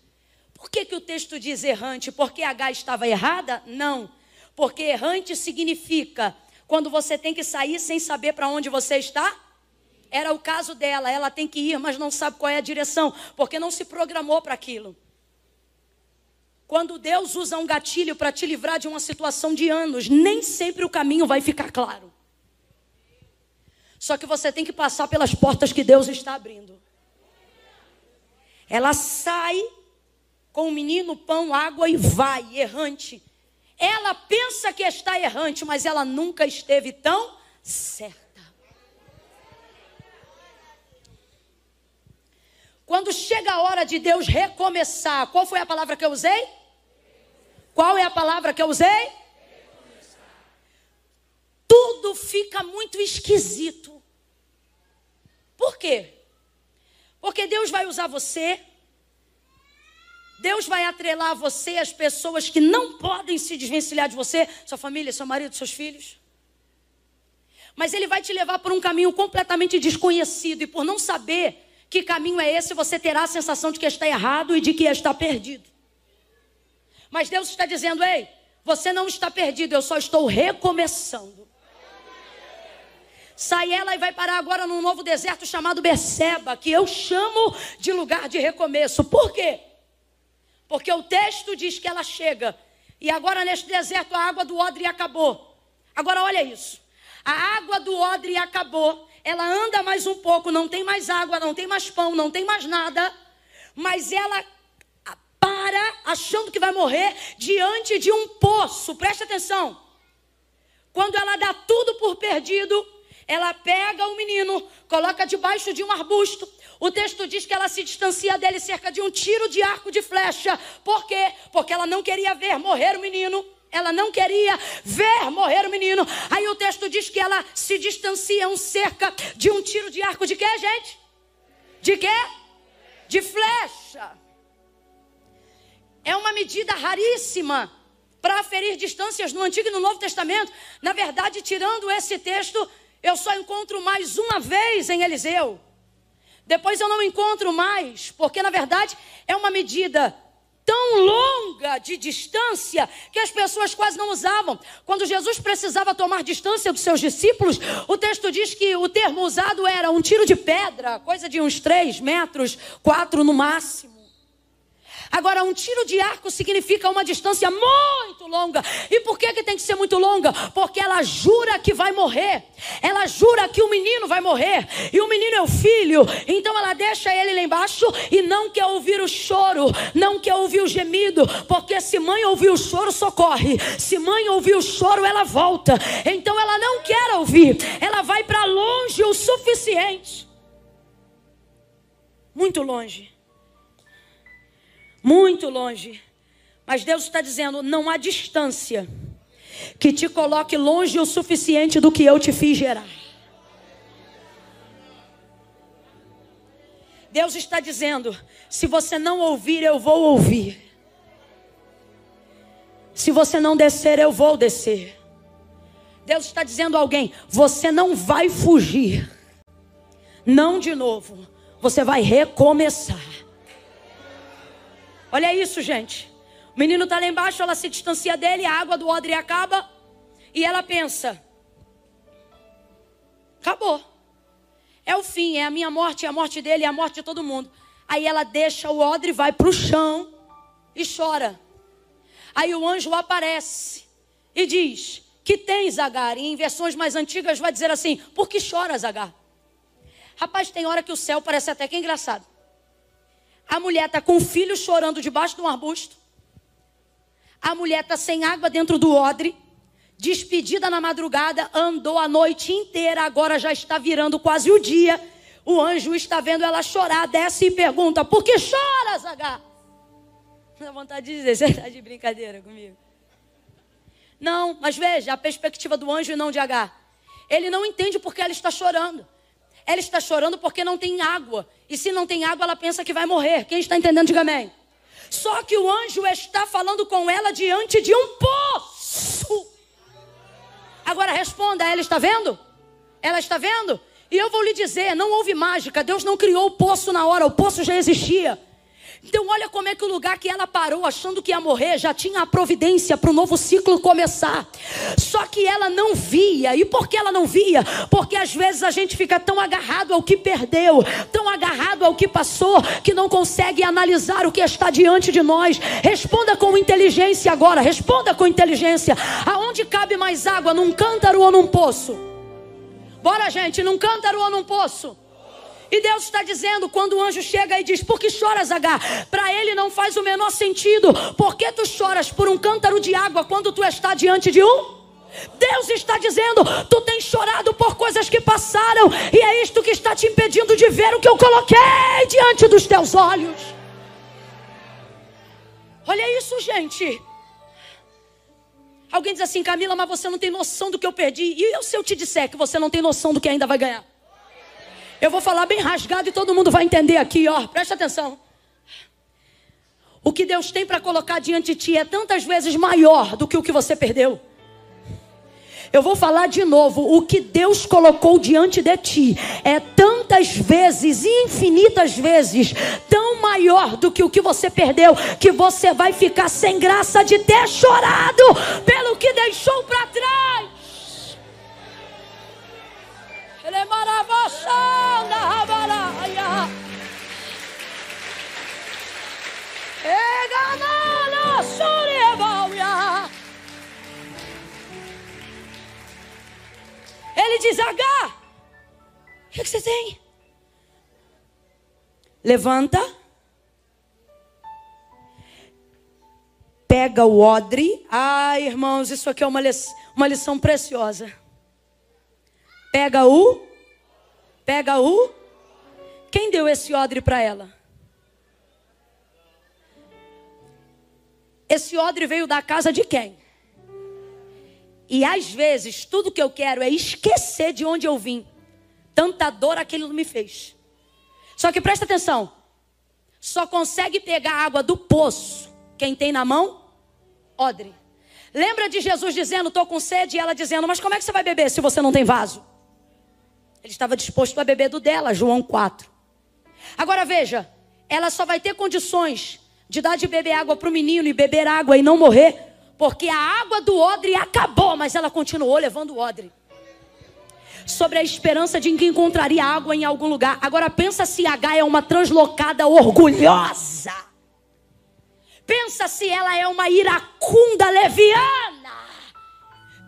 Por que, que o texto diz errante? Porque H estava errada? Não. Porque errante significa quando você tem que sair sem saber para onde você está? Era o caso dela, ela tem que ir, mas não sabe qual é a direção, porque não se programou para aquilo. Quando Deus usa um gatilho para te livrar de uma situação de anos, nem sempre o caminho vai ficar claro. Só que você tem que passar pelas portas que Deus está abrindo. Ela sai com o menino, pão, água e vai, errante. Ela pensa que está errante, mas ela nunca esteve tão certa. Quando chega a hora de Deus recomeçar, qual foi a palavra que eu usei? Qual é a palavra que eu usei? Tudo fica muito esquisito. Por quê? Porque Deus vai usar você. Deus vai atrelar você as pessoas que não podem se desvencilhar de você, sua família, seu marido, seus filhos. Mas Ele vai te levar por um caminho completamente desconhecido, e por não saber que caminho é esse, você terá a sensação de que está errado e de que está perdido. Mas Deus está dizendo: ei, você não está perdido, eu só estou recomeçando. Sai ela e vai parar agora num novo deserto chamado Beceba, que eu chamo de lugar de recomeço. Por quê? Porque o texto diz que ela chega e agora neste deserto a água do odre acabou. Agora olha isso. A água do odre acabou. Ela anda mais um pouco, não tem mais água, não tem mais pão, não tem mais nada. Mas ela para achando que vai morrer diante de um poço. Preste atenção. Quando ela dá tudo por perdido, ela pega o menino, coloca debaixo de um arbusto. O texto diz que ela se distancia dele cerca de um tiro de arco de flecha. Por quê? Porque ela não queria ver morrer o menino. Ela não queria ver morrer o menino. Aí o texto diz que ela se distancia um cerca de um tiro de arco de quê, gente? De quê? De flecha. É uma medida raríssima para aferir distâncias no Antigo e no Novo Testamento. Na verdade, tirando esse texto, eu só encontro mais uma vez em Eliseu. Depois eu não encontro mais, porque na verdade é uma medida tão longa de distância que as pessoas quase não usavam. Quando Jesus precisava tomar distância dos seus discípulos, o texto diz que o termo usado era um tiro de pedra, coisa de uns três metros, quatro no máximo. Agora, um tiro de arco significa uma distância muito longa. E por que, que tem que ser muito longa? Porque ela jura que vai morrer. Ela jura que o menino vai morrer. E o menino é o filho. Então ela deixa ele lá embaixo e não quer ouvir o choro, não quer ouvir o gemido. Porque se mãe ouvir o choro, socorre. Se mãe ouvir o choro, ela volta. Então ela não quer ouvir. Ela vai para longe o suficiente. Muito longe muito longe. Mas Deus está dizendo: não há distância que te coloque longe o suficiente do que eu te fiz gerar. Deus está dizendo: se você não ouvir, eu vou ouvir. Se você não descer, eu vou descer. Deus está dizendo a alguém: você não vai fugir. Não de novo. Você vai recomeçar. Olha isso, gente. O menino está lá embaixo, ela se distancia dele, a água do odre acaba. E ela pensa: acabou. É o fim, é a minha morte, é a morte dele, é a morte de todo mundo. Aí ela deixa o odre, vai para o chão e chora. Aí o anjo aparece e diz: Que tens, Agar? E em versões mais antigas vai dizer assim: Por que choras, Agar? Rapaz, tem hora que o céu parece até que é engraçado. A mulher está com o filho chorando debaixo de um arbusto. A mulher está sem água dentro do odre. Despedida na madrugada, andou a noite inteira, agora já está virando quase o dia. O anjo está vendo ela chorar, desce e pergunta: Por que choras, Agar? Dá vontade de dizer, você está de brincadeira comigo? Não, mas veja a perspectiva do anjo e não de Agar. Ele não entende porque ela está chorando. Ela está chorando porque não tem água. E se não tem água, ela pensa que vai morrer. Quem está entendendo, diga amém. Só que o anjo está falando com ela diante de um poço. Agora responda, ela está vendo? Ela está vendo? E eu vou lhe dizer, não houve mágica. Deus não criou o poço na hora, o poço já existia. Então, olha como é que o lugar que ela parou, achando que ia morrer, já tinha a providência para o novo ciclo começar. Só que ela não via. E por que ela não via? Porque às vezes a gente fica tão agarrado ao que perdeu, tão agarrado ao que passou, que não consegue analisar o que está diante de nós. Responda com inteligência agora, responda com inteligência. Aonde cabe mais água, num cântaro ou num poço? Bora, gente, num cântaro ou num poço? E Deus está dizendo, quando o anjo chega e diz: Por que choras, Agar? Para ele não faz o menor sentido. Por que tu choras por um cântaro de água quando tu está diante de um? Deus está dizendo: Tu tens chorado por coisas que passaram, e é isto que está te impedindo de ver o que eu coloquei diante dos teus olhos. Olha isso, gente. Alguém diz assim, Camila, mas você não tem noção do que eu perdi. E eu, se eu te disser que você não tem noção do que ainda vai ganhar? Eu vou falar bem rasgado e todo mundo vai entender aqui, ó. Presta atenção. O que Deus tem para colocar diante de ti é tantas vezes maior do que o que você perdeu. Eu vou falar de novo. O que Deus colocou diante de ti é tantas vezes, infinitas vezes, tão maior do que o que você perdeu, que você vai ficar sem graça de ter chorado pelo que deixou para trás. Ele é. Ele diz: H, o que, que você tem? Levanta. Pega o odre. Ai, irmãos, isso aqui é uma, lição, uma lição preciosa. Pega o. Pega o. Quem deu esse odre para ela? Esse odre veio da casa de quem? E às vezes, tudo que eu quero é esquecer de onde eu vim. Tanta dor aquilo me fez. Só que presta atenção. Só consegue pegar água do poço quem tem na mão? Odre. Lembra de Jesus dizendo, estou com sede, e ela dizendo, mas como é que você vai beber se você não tem vaso? Ele estava disposto a beber do dela, João 4. Agora veja, ela só vai ter condições de dar de beber água para o menino e beber água e não morrer, porque a água do odre acabou, mas ela continuou levando o odre. Sobre a esperança de que encontraria água em algum lugar. Agora pensa se H é uma translocada orgulhosa. Pensa se ela é uma iracunda leviana.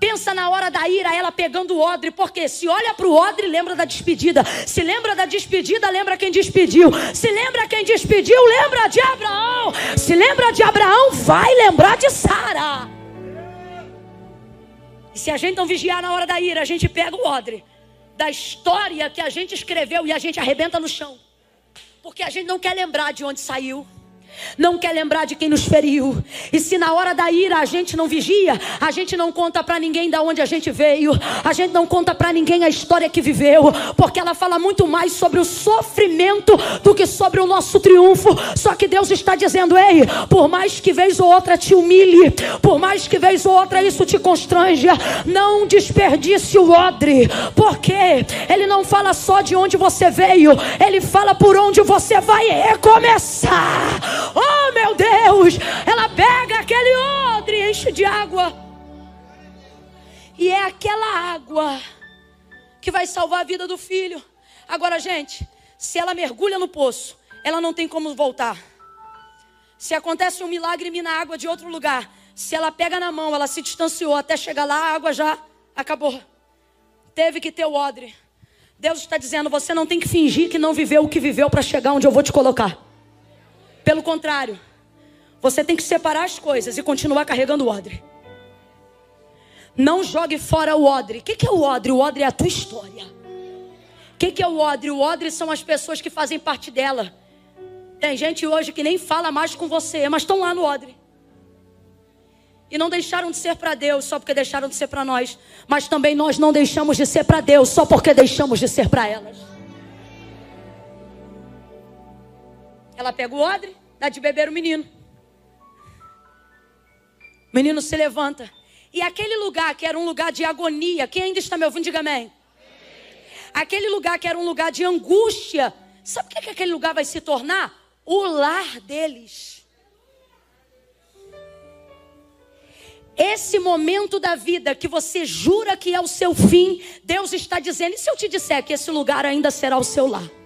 Pensa na hora da ira, ela pegando o odre, porque se olha para o odre, lembra da despedida. Se lembra da despedida, lembra quem despediu. Se lembra quem despediu, lembra de Abraão. Se lembra de Abraão, vai lembrar de Sara. E se a gente não vigiar na hora da ira, a gente pega o odre da história que a gente escreveu e a gente arrebenta no chão. Porque a gente não quer lembrar de onde saiu. Não quer lembrar de quem nos feriu. E se na hora da ira a gente não vigia, a gente não conta para ninguém da onde a gente veio, a gente não conta para ninguém a história que viveu, porque ela fala muito mais sobre o sofrimento do que sobre o nosso triunfo. Só que Deus está dizendo: "Ei, por mais que vez ou outra te humilhe, por mais que vez ou outra isso te constranja, não desperdice o odre, porque ele não fala só de onde você veio, ele fala por onde você vai recomeçar. Oh, meu Deus! Ela pega aquele odre e enche de água. E é aquela água que vai salvar a vida do filho. Agora, gente, se ela mergulha no poço, ela não tem como voltar. Se acontece um milagre mina água de outro lugar, se ela pega na mão, ela se distanciou até chegar lá, a água já acabou. Teve que ter o odre. Deus está dizendo: você não tem que fingir que não viveu o que viveu para chegar onde eu vou te colocar. Pelo contrário, você tem que separar as coisas e continuar carregando o odre. Não jogue fora o odre. O que é o odre? O odre é a tua história. O que é o odre? O odre são as pessoas que fazem parte dela. Tem gente hoje que nem fala mais com você, mas estão lá no odre. E não deixaram de ser para Deus só porque deixaram de ser para nós. Mas também nós não deixamos de ser para Deus só porque deixamos de ser para elas. Ela pega o odre, dá de beber o menino. O menino se levanta. E aquele lugar que era um lugar de agonia, quem ainda está me ouvindo, diga amém. Aquele lugar que era um lugar de angústia, sabe o que, é que aquele lugar vai se tornar? O lar deles. Esse momento da vida que você jura que é o seu fim, Deus está dizendo: e se eu te disser que esse lugar ainda será o seu lar?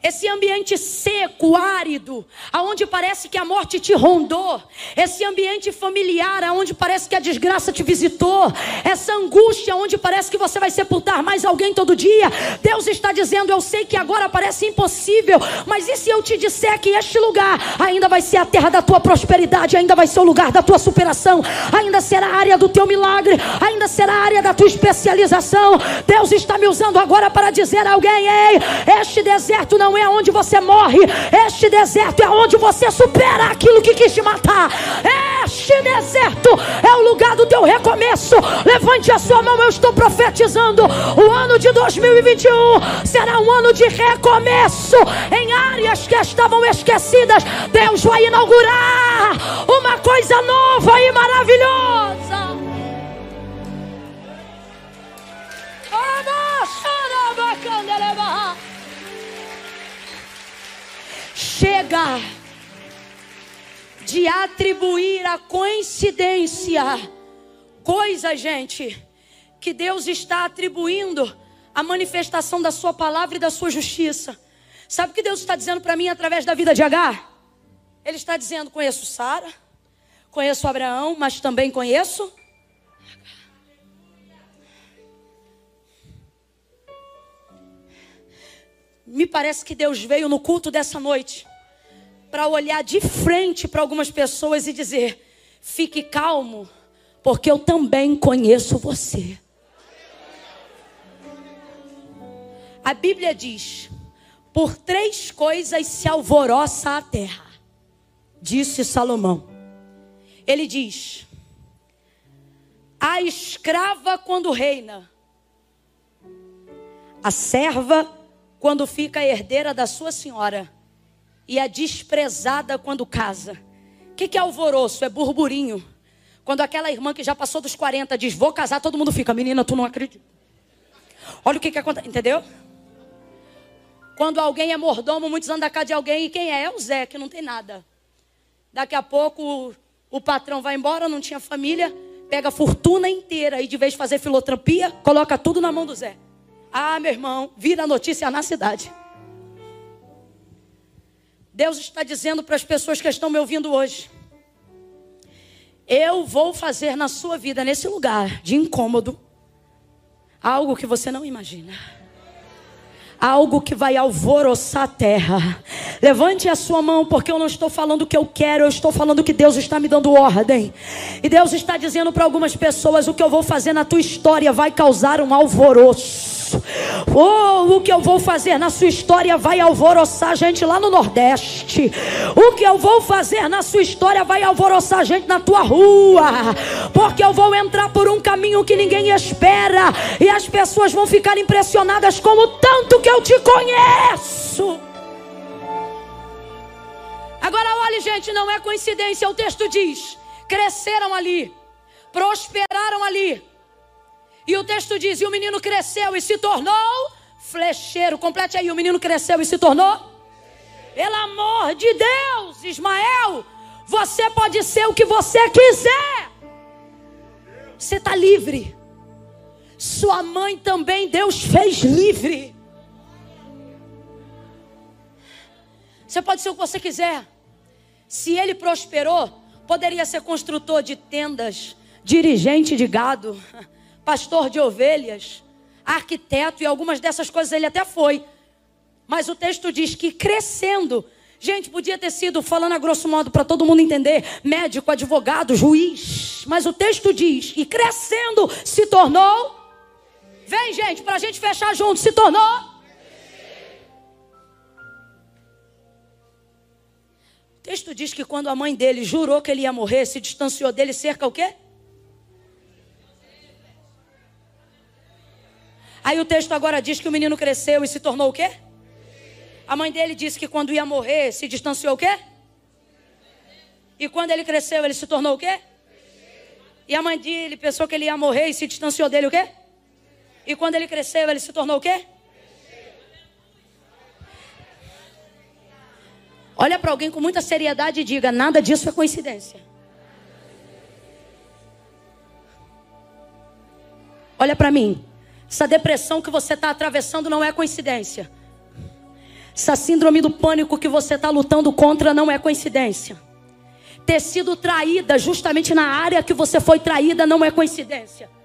Esse ambiente seco, árido, aonde parece que a morte te rondou, esse ambiente familiar, aonde parece que a desgraça te visitou, essa angústia, onde parece que você vai sepultar mais alguém todo dia. Deus está dizendo: Eu sei que agora parece impossível, mas e se eu te disser que este lugar ainda vai ser a terra da tua prosperidade, ainda vai ser o lugar da tua superação, ainda será a área do teu milagre, ainda será a área da tua especialização? Deus está me usando agora para dizer a alguém: Ei, este deserto não não é onde você morre, este deserto é onde você supera aquilo que quis te matar. Este deserto é o lugar do teu recomeço. Levante a sua mão, eu estou profetizando. O ano de 2021 será um ano de recomeço em áreas que estavam esquecidas. Deus vai inaugurar uma coisa nova e maravilhosa. Vamos, chega de atribuir a coincidência coisa, gente, que Deus está atribuindo a manifestação da sua palavra e da sua justiça. Sabe o que Deus está dizendo para mim através da vida de Agar? Ele está dizendo: conheço Sara, conheço Abraão, mas também conheço Me parece que Deus veio no culto dessa noite para olhar de frente para algumas pessoas e dizer: fique calmo, porque eu também conheço você. A Bíblia diz: por três coisas se alvoroça a terra, disse Salomão. Ele diz: a escrava quando reina, a serva quando fica herdeira da sua senhora e é desprezada quando casa. O que, que é alvoroço? É burburinho. Quando aquela irmã que já passou dos 40 diz, vou casar, todo mundo fica, menina, tu não acredita. Olha o que, que acontece, entendeu? Quando alguém é mordomo, muitos andam da casa de alguém, e quem é? É o Zé, que não tem nada. Daqui a pouco o, o patrão vai embora, não tinha família, pega a fortuna inteira e de vez de fazer filotropia, coloca tudo na mão do Zé. Ah, meu irmão, vira notícia na cidade. Deus está dizendo para as pessoas que estão me ouvindo hoje: Eu vou fazer na sua vida, nesse lugar de incômodo, algo que você não imagina. Algo que vai alvoroçar a terra. Levante a sua mão, porque eu não estou falando o que eu quero, eu estou falando que Deus está me dando ordem. E Deus está dizendo para algumas pessoas: o que eu vou fazer na tua história vai causar um alvoroço. Isso. Oh, o que eu vou fazer na sua história vai alvoroçar a gente lá no Nordeste. O que eu vou fazer na sua história vai alvoroçar a gente na tua rua. Porque eu vou entrar por um caminho que ninguém espera. E as pessoas vão ficar impressionadas como tanto que eu te conheço. Agora olhe, gente, não é coincidência, o texto diz: cresceram ali, prosperaram ali. E o texto diz: e o menino cresceu e se tornou flecheiro. Complete aí: o menino cresceu e se tornou. Pelo amor de Deus, Ismael, você pode ser o que você quiser. Você está livre. Sua mãe também Deus fez livre. Você pode ser o que você quiser. Se ele prosperou, poderia ser construtor de tendas, dirigente de gado, pastor de ovelhas, arquiteto e algumas dessas coisas ele até foi. Mas o texto diz que crescendo, gente, podia ter sido, falando a grosso modo para todo mundo entender, médico, advogado, juiz. Mas o texto diz que crescendo se tornou. Vem, gente, para a gente fechar junto, se tornou texto diz que quando a mãe dele jurou que ele ia morrer, se distanciou dele cerca o quê? Aí o texto agora diz que o menino cresceu e se tornou o quê? A mãe dele disse que quando ia morrer, se distanciou o quê? E quando ele cresceu, ele se tornou o quê? E a mãe dele pensou que ele ia morrer e se distanciou dele o quê? E quando ele cresceu, ele se tornou o quê? Olha para alguém com muita seriedade e diga: nada disso é coincidência. Olha para mim. Essa depressão que você está atravessando não é coincidência. Essa síndrome do pânico que você está lutando contra não é coincidência. Ter sido traída justamente na área que você foi traída não é coincidência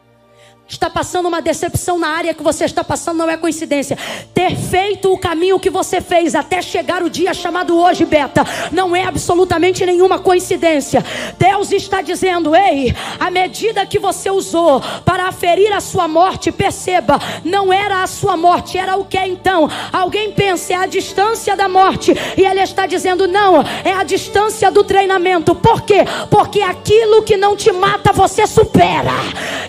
está passando uma decepção na área que você está passando não é coincidência. Ter feito o caminho que você fez até chegar o dia chamado hoje, Beta, não é absolutamente nenhuma coincidência. Deus está dizendo: ei, a medida que você usou para aferir a sua morte, perceba, não era a sua morte, era o que então? Alguém pensa, é a distância da morte, e ele está dizendo: não, é a distância do treinamento. Por quê? Porque aquilo que não te mata, você supera.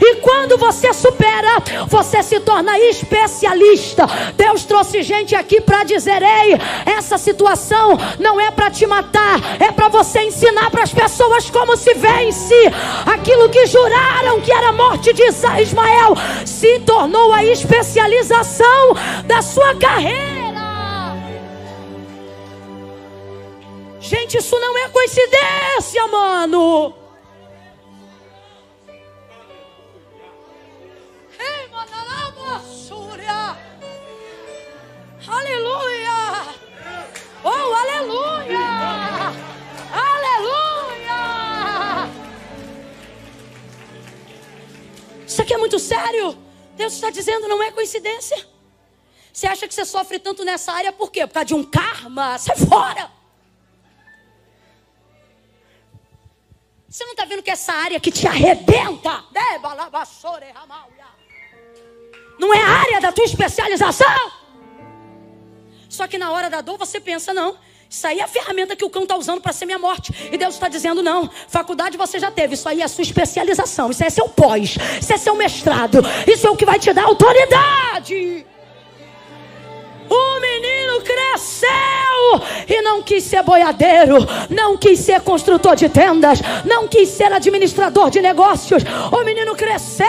E quando você supera, você se torna especialista. Deus trouxe gente aqui para dizer: ei, essa situação não é para te matar, é para você ensinar para as pessoas como se vence. Aquilo que juraram que era a morte de Ismael se tornou a especialização da sua carreira. Gente, isso não é coincidência, mano. Aqui é muito sério. Deus está dizendo, não é coincidência. Você acha que você sofre tanto nessa área por quê? Por causa de um karma? Sai fora! Você não está vendo que essa área que te arrebenta? Não é a área da tua especialização? Só que na hora da dor você pensa, não. Isso aí é a ferramenta que o cão está usando para ser minha morte. E Deus está dizendo: não, faculdade você já teve. Isso aí é sua especialização. Isso é seu pós. Isso é seu mestrado. Isso é o que vai te dar autoridade. O menino cresceu e não quis ser boiadeiro, não quis ser construtor de tendas, não quis ser administrador de negócios. O menino cresceu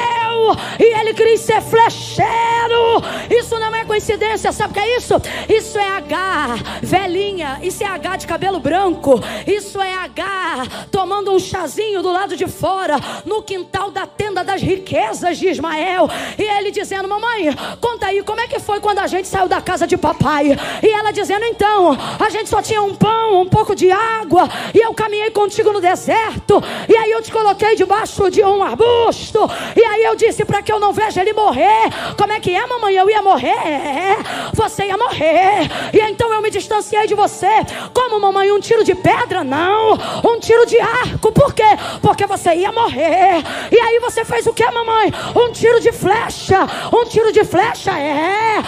e ele quis ser flecheiro. Isso não é coincidência, sabe o que é isso? Isso é H, velhinha. Isso é H de cabelo branco. Isso é H tomando um chazinho do lado de fora, no quintal da tenda das riquezas de Ismael. E ele dizendo: Mamãe, conta aí, como é que foi quando a gente saiu da casa de papai? E ela dizendo: Então, a gente só tinha um pão, um pouco de água, e eu caminhei contigo no deserto, e aí eu te coloquei debaixo de um arbusto, e aí eu disse para que eu não veja ele morrer. Como é que é, mamãe? Eu ia morrer, você ia morrer, e então eu me distanciei de você. Como, mamãe? Um tiro de pedra? Não, um tiro de arco, por quê? Porque você ia morrer, e aí você fez o que, mamãe? Um tiro de flecha, um tiro de flecha, é.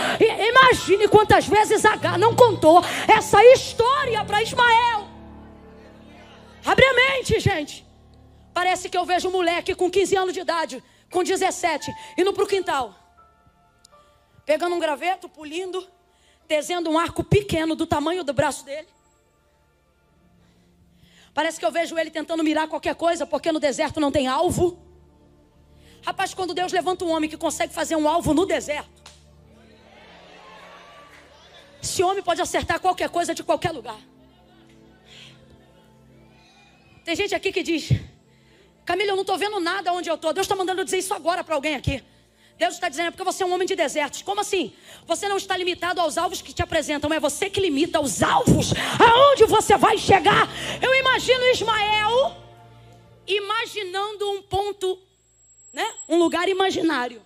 Imagine quantas vezes H não contou essa história para Ismael. Abre a mente, gente. Parece que eu vejo um moleque com 15 anos de idade, com 17, indo para o quintal, pegando um graveto, pulindo, tezendo um arco pequeno do tamanho do braço dele. Parece que eu vejo ele tentando mirar qualquer coisa, porque no deserto não tem alvo. Rapaz, quando Deus levanta um homem que consegue fazer um alvo no deserto, esse homem pode acertar qualquer coisa de qualquer lugar. Tem gente aqui que diz: Camila, eu não estou vendo nada onde eu estou. Deus está mandando dizer isso agora para alguém aqui. Deus está dizendo, é porque você é um homem de desertos. Como assim? Você não está limitado aos alvos que te apresentam, é você que limita os alvos aonde você vai chegar. Eu imagino Ismael imaginando um ponto, né? Um lugar imaginário.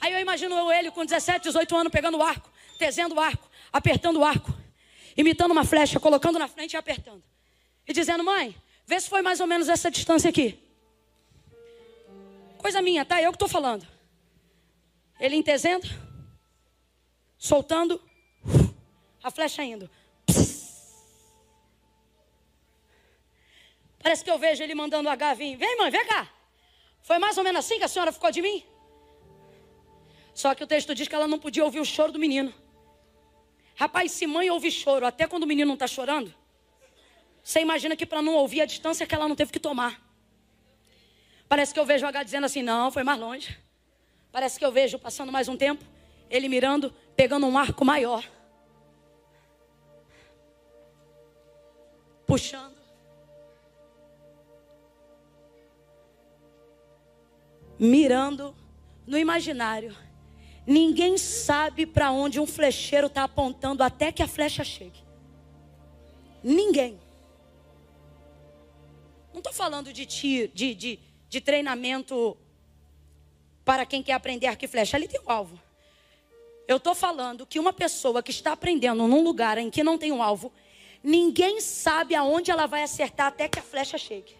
Aí eu imagino ele com 17, 18 anos pegando o arco tezendo o arco, apertando o arco, imitando uma flecha, colocando na frente e apertando. E dizendo, mãe, vê se foi mais ou menos essa distância aqui. Coisa minha, tá? Eu que estou falando. Ele entezendo, soltando, a flecha indo. Parece que eu vejo ele mandando o H vir. Vem, mãe, vem cá. Foi mais ou menos assim que a senhora ficou de mim? Só que o texto diz que ela não podia ouvir o choro do menino. Rapaz, se mãe ouve choro até quando o menino não está chorando, você imagina que para não ouvir a distância que ela não teve que tomar. Parece que eu vejo o H dizendo assim: não, foi mais longe. Parece que eu vejo, passando mais um tempo, ele mirando, pegando um arco maior. Puxando. Mirando no imaginário Ninguém sabe para onde um flecheiro está apontando até que a flecha chegue. Ninguém. Não estou falando de, tiro, de, de, de treinamento para quem quer aprender arco e flecha. Ali tem um alvo. Eu estou falando que uma pessoa que está aprendendo num lugar em que não tem um alvo, ninguém sabe aonde ela vai acertar até que a flecha chegue.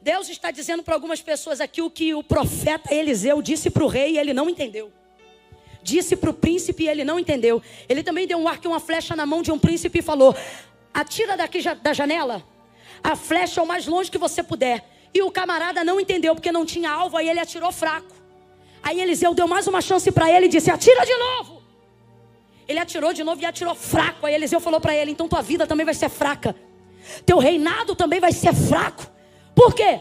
Deus está dizendo para algumas pessoas aqui o que o profeta Eliseu disse para o rei e ele não entendeu. Disse para o príncipe e ele não entendeu. Ele também deu um arco e uma flecha na mão de um príncipe e falou: Atira daqui da janela a flecha o mais longe que você puder. E o camarada não entendeu porque não tinha alvo, aí ele atirou fraco. Aí Eliseu deu mais uma chance para ele e disse: Atira de novo. Ele atirou de novo e atirou fraco. Aí Eliseu falou para ele: Então tua vida também vai ser fraca. Teu reinado também vai ser fraco. Por quê?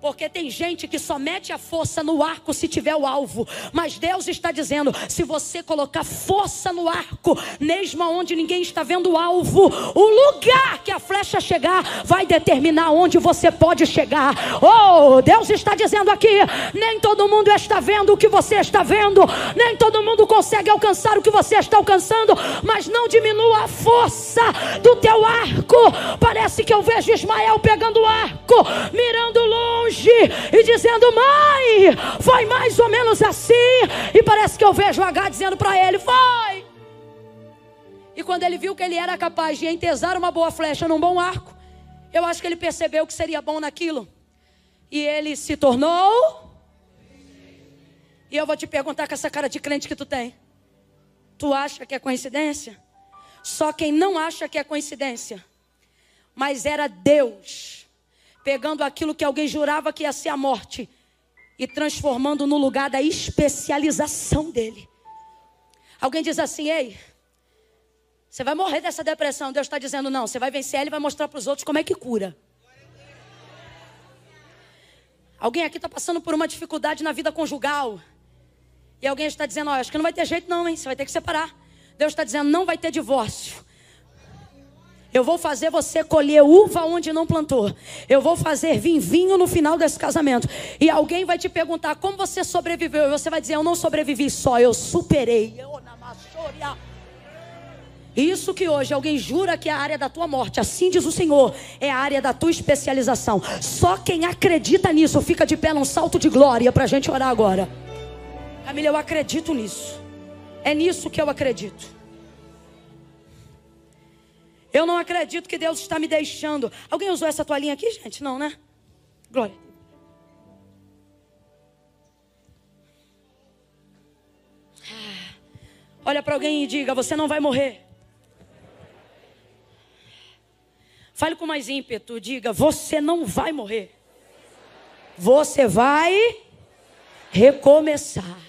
Porque tem gente que só mete a força no arco se tiver o alvo. Mas Deus está dizendo: se você colocar força no arco, mesmo onde ninguém está vendo o alvo, o lugar que a flecha chegar vai determinar onde você pode chegar. Oh, Deus está dizendo aqui: nem todo mundo está vendo o que você está vendo, nem todo mundo consegue alcançar o que você está alcançando, mas não diminua a força do teu arco. Parece que eu vejo Ismael pegando o arco, mirando longe longe e dizendo: Mãe, foi mais ou menos assim. E parece que eu vejo o H dizendo para ele: Foi. E quando ele viu que ele era capaz de entesar uma boa flecha num bom arco, eu acho que ele percebeu que seria bom naquilo. E ele se tornou. E eu vou te perguntar com essa cara de crente que tu tem. Tu acha que é coincidência? Só quem não acha que é coincidência. Mas era Deus pegando aquilo que alguém jurava que ia ser a morte e transformando no lugar da especialização dele. Alguém diz assim: ei, você vai morrer dessa depressão. Deus está dizendo: não, você vai vencer ela e vai mostrar para os outros como é que cura. Alguém aqui está passando por uma dificuldade na vida conjugal. E alguém está dizendo: olha, acho que não vai ter jeito, não, hein? Você vai ter que separar. Deus está dizendo: não vai ter divórcio. Eu vou fazer você colher uva onde não plantou. Eu vou fazer vir vinho no final desse casamento. E alguém vai te perguntar como você sobreviveu. E você vai dizer: Eu não sobrevivi só, eu superei. Isso que hoje alguém jura que é a área da tua morte, assim diz o Senhor, é a área da tua especialização. Só quem acredita nisso fica de pé num salto de glória para a gente orar agora. Camila, eu acredito nisso. É nisso que eu acredito. Eu não acredito que Deus está me deixando. Alguém usou essa toalhinha aqui, gente? Não, né? Glória. Olha para alguém e diga: Você não vai morrer. Fale com mais ímpeto, diga: Você não vai morrer. Você vai recomeçar.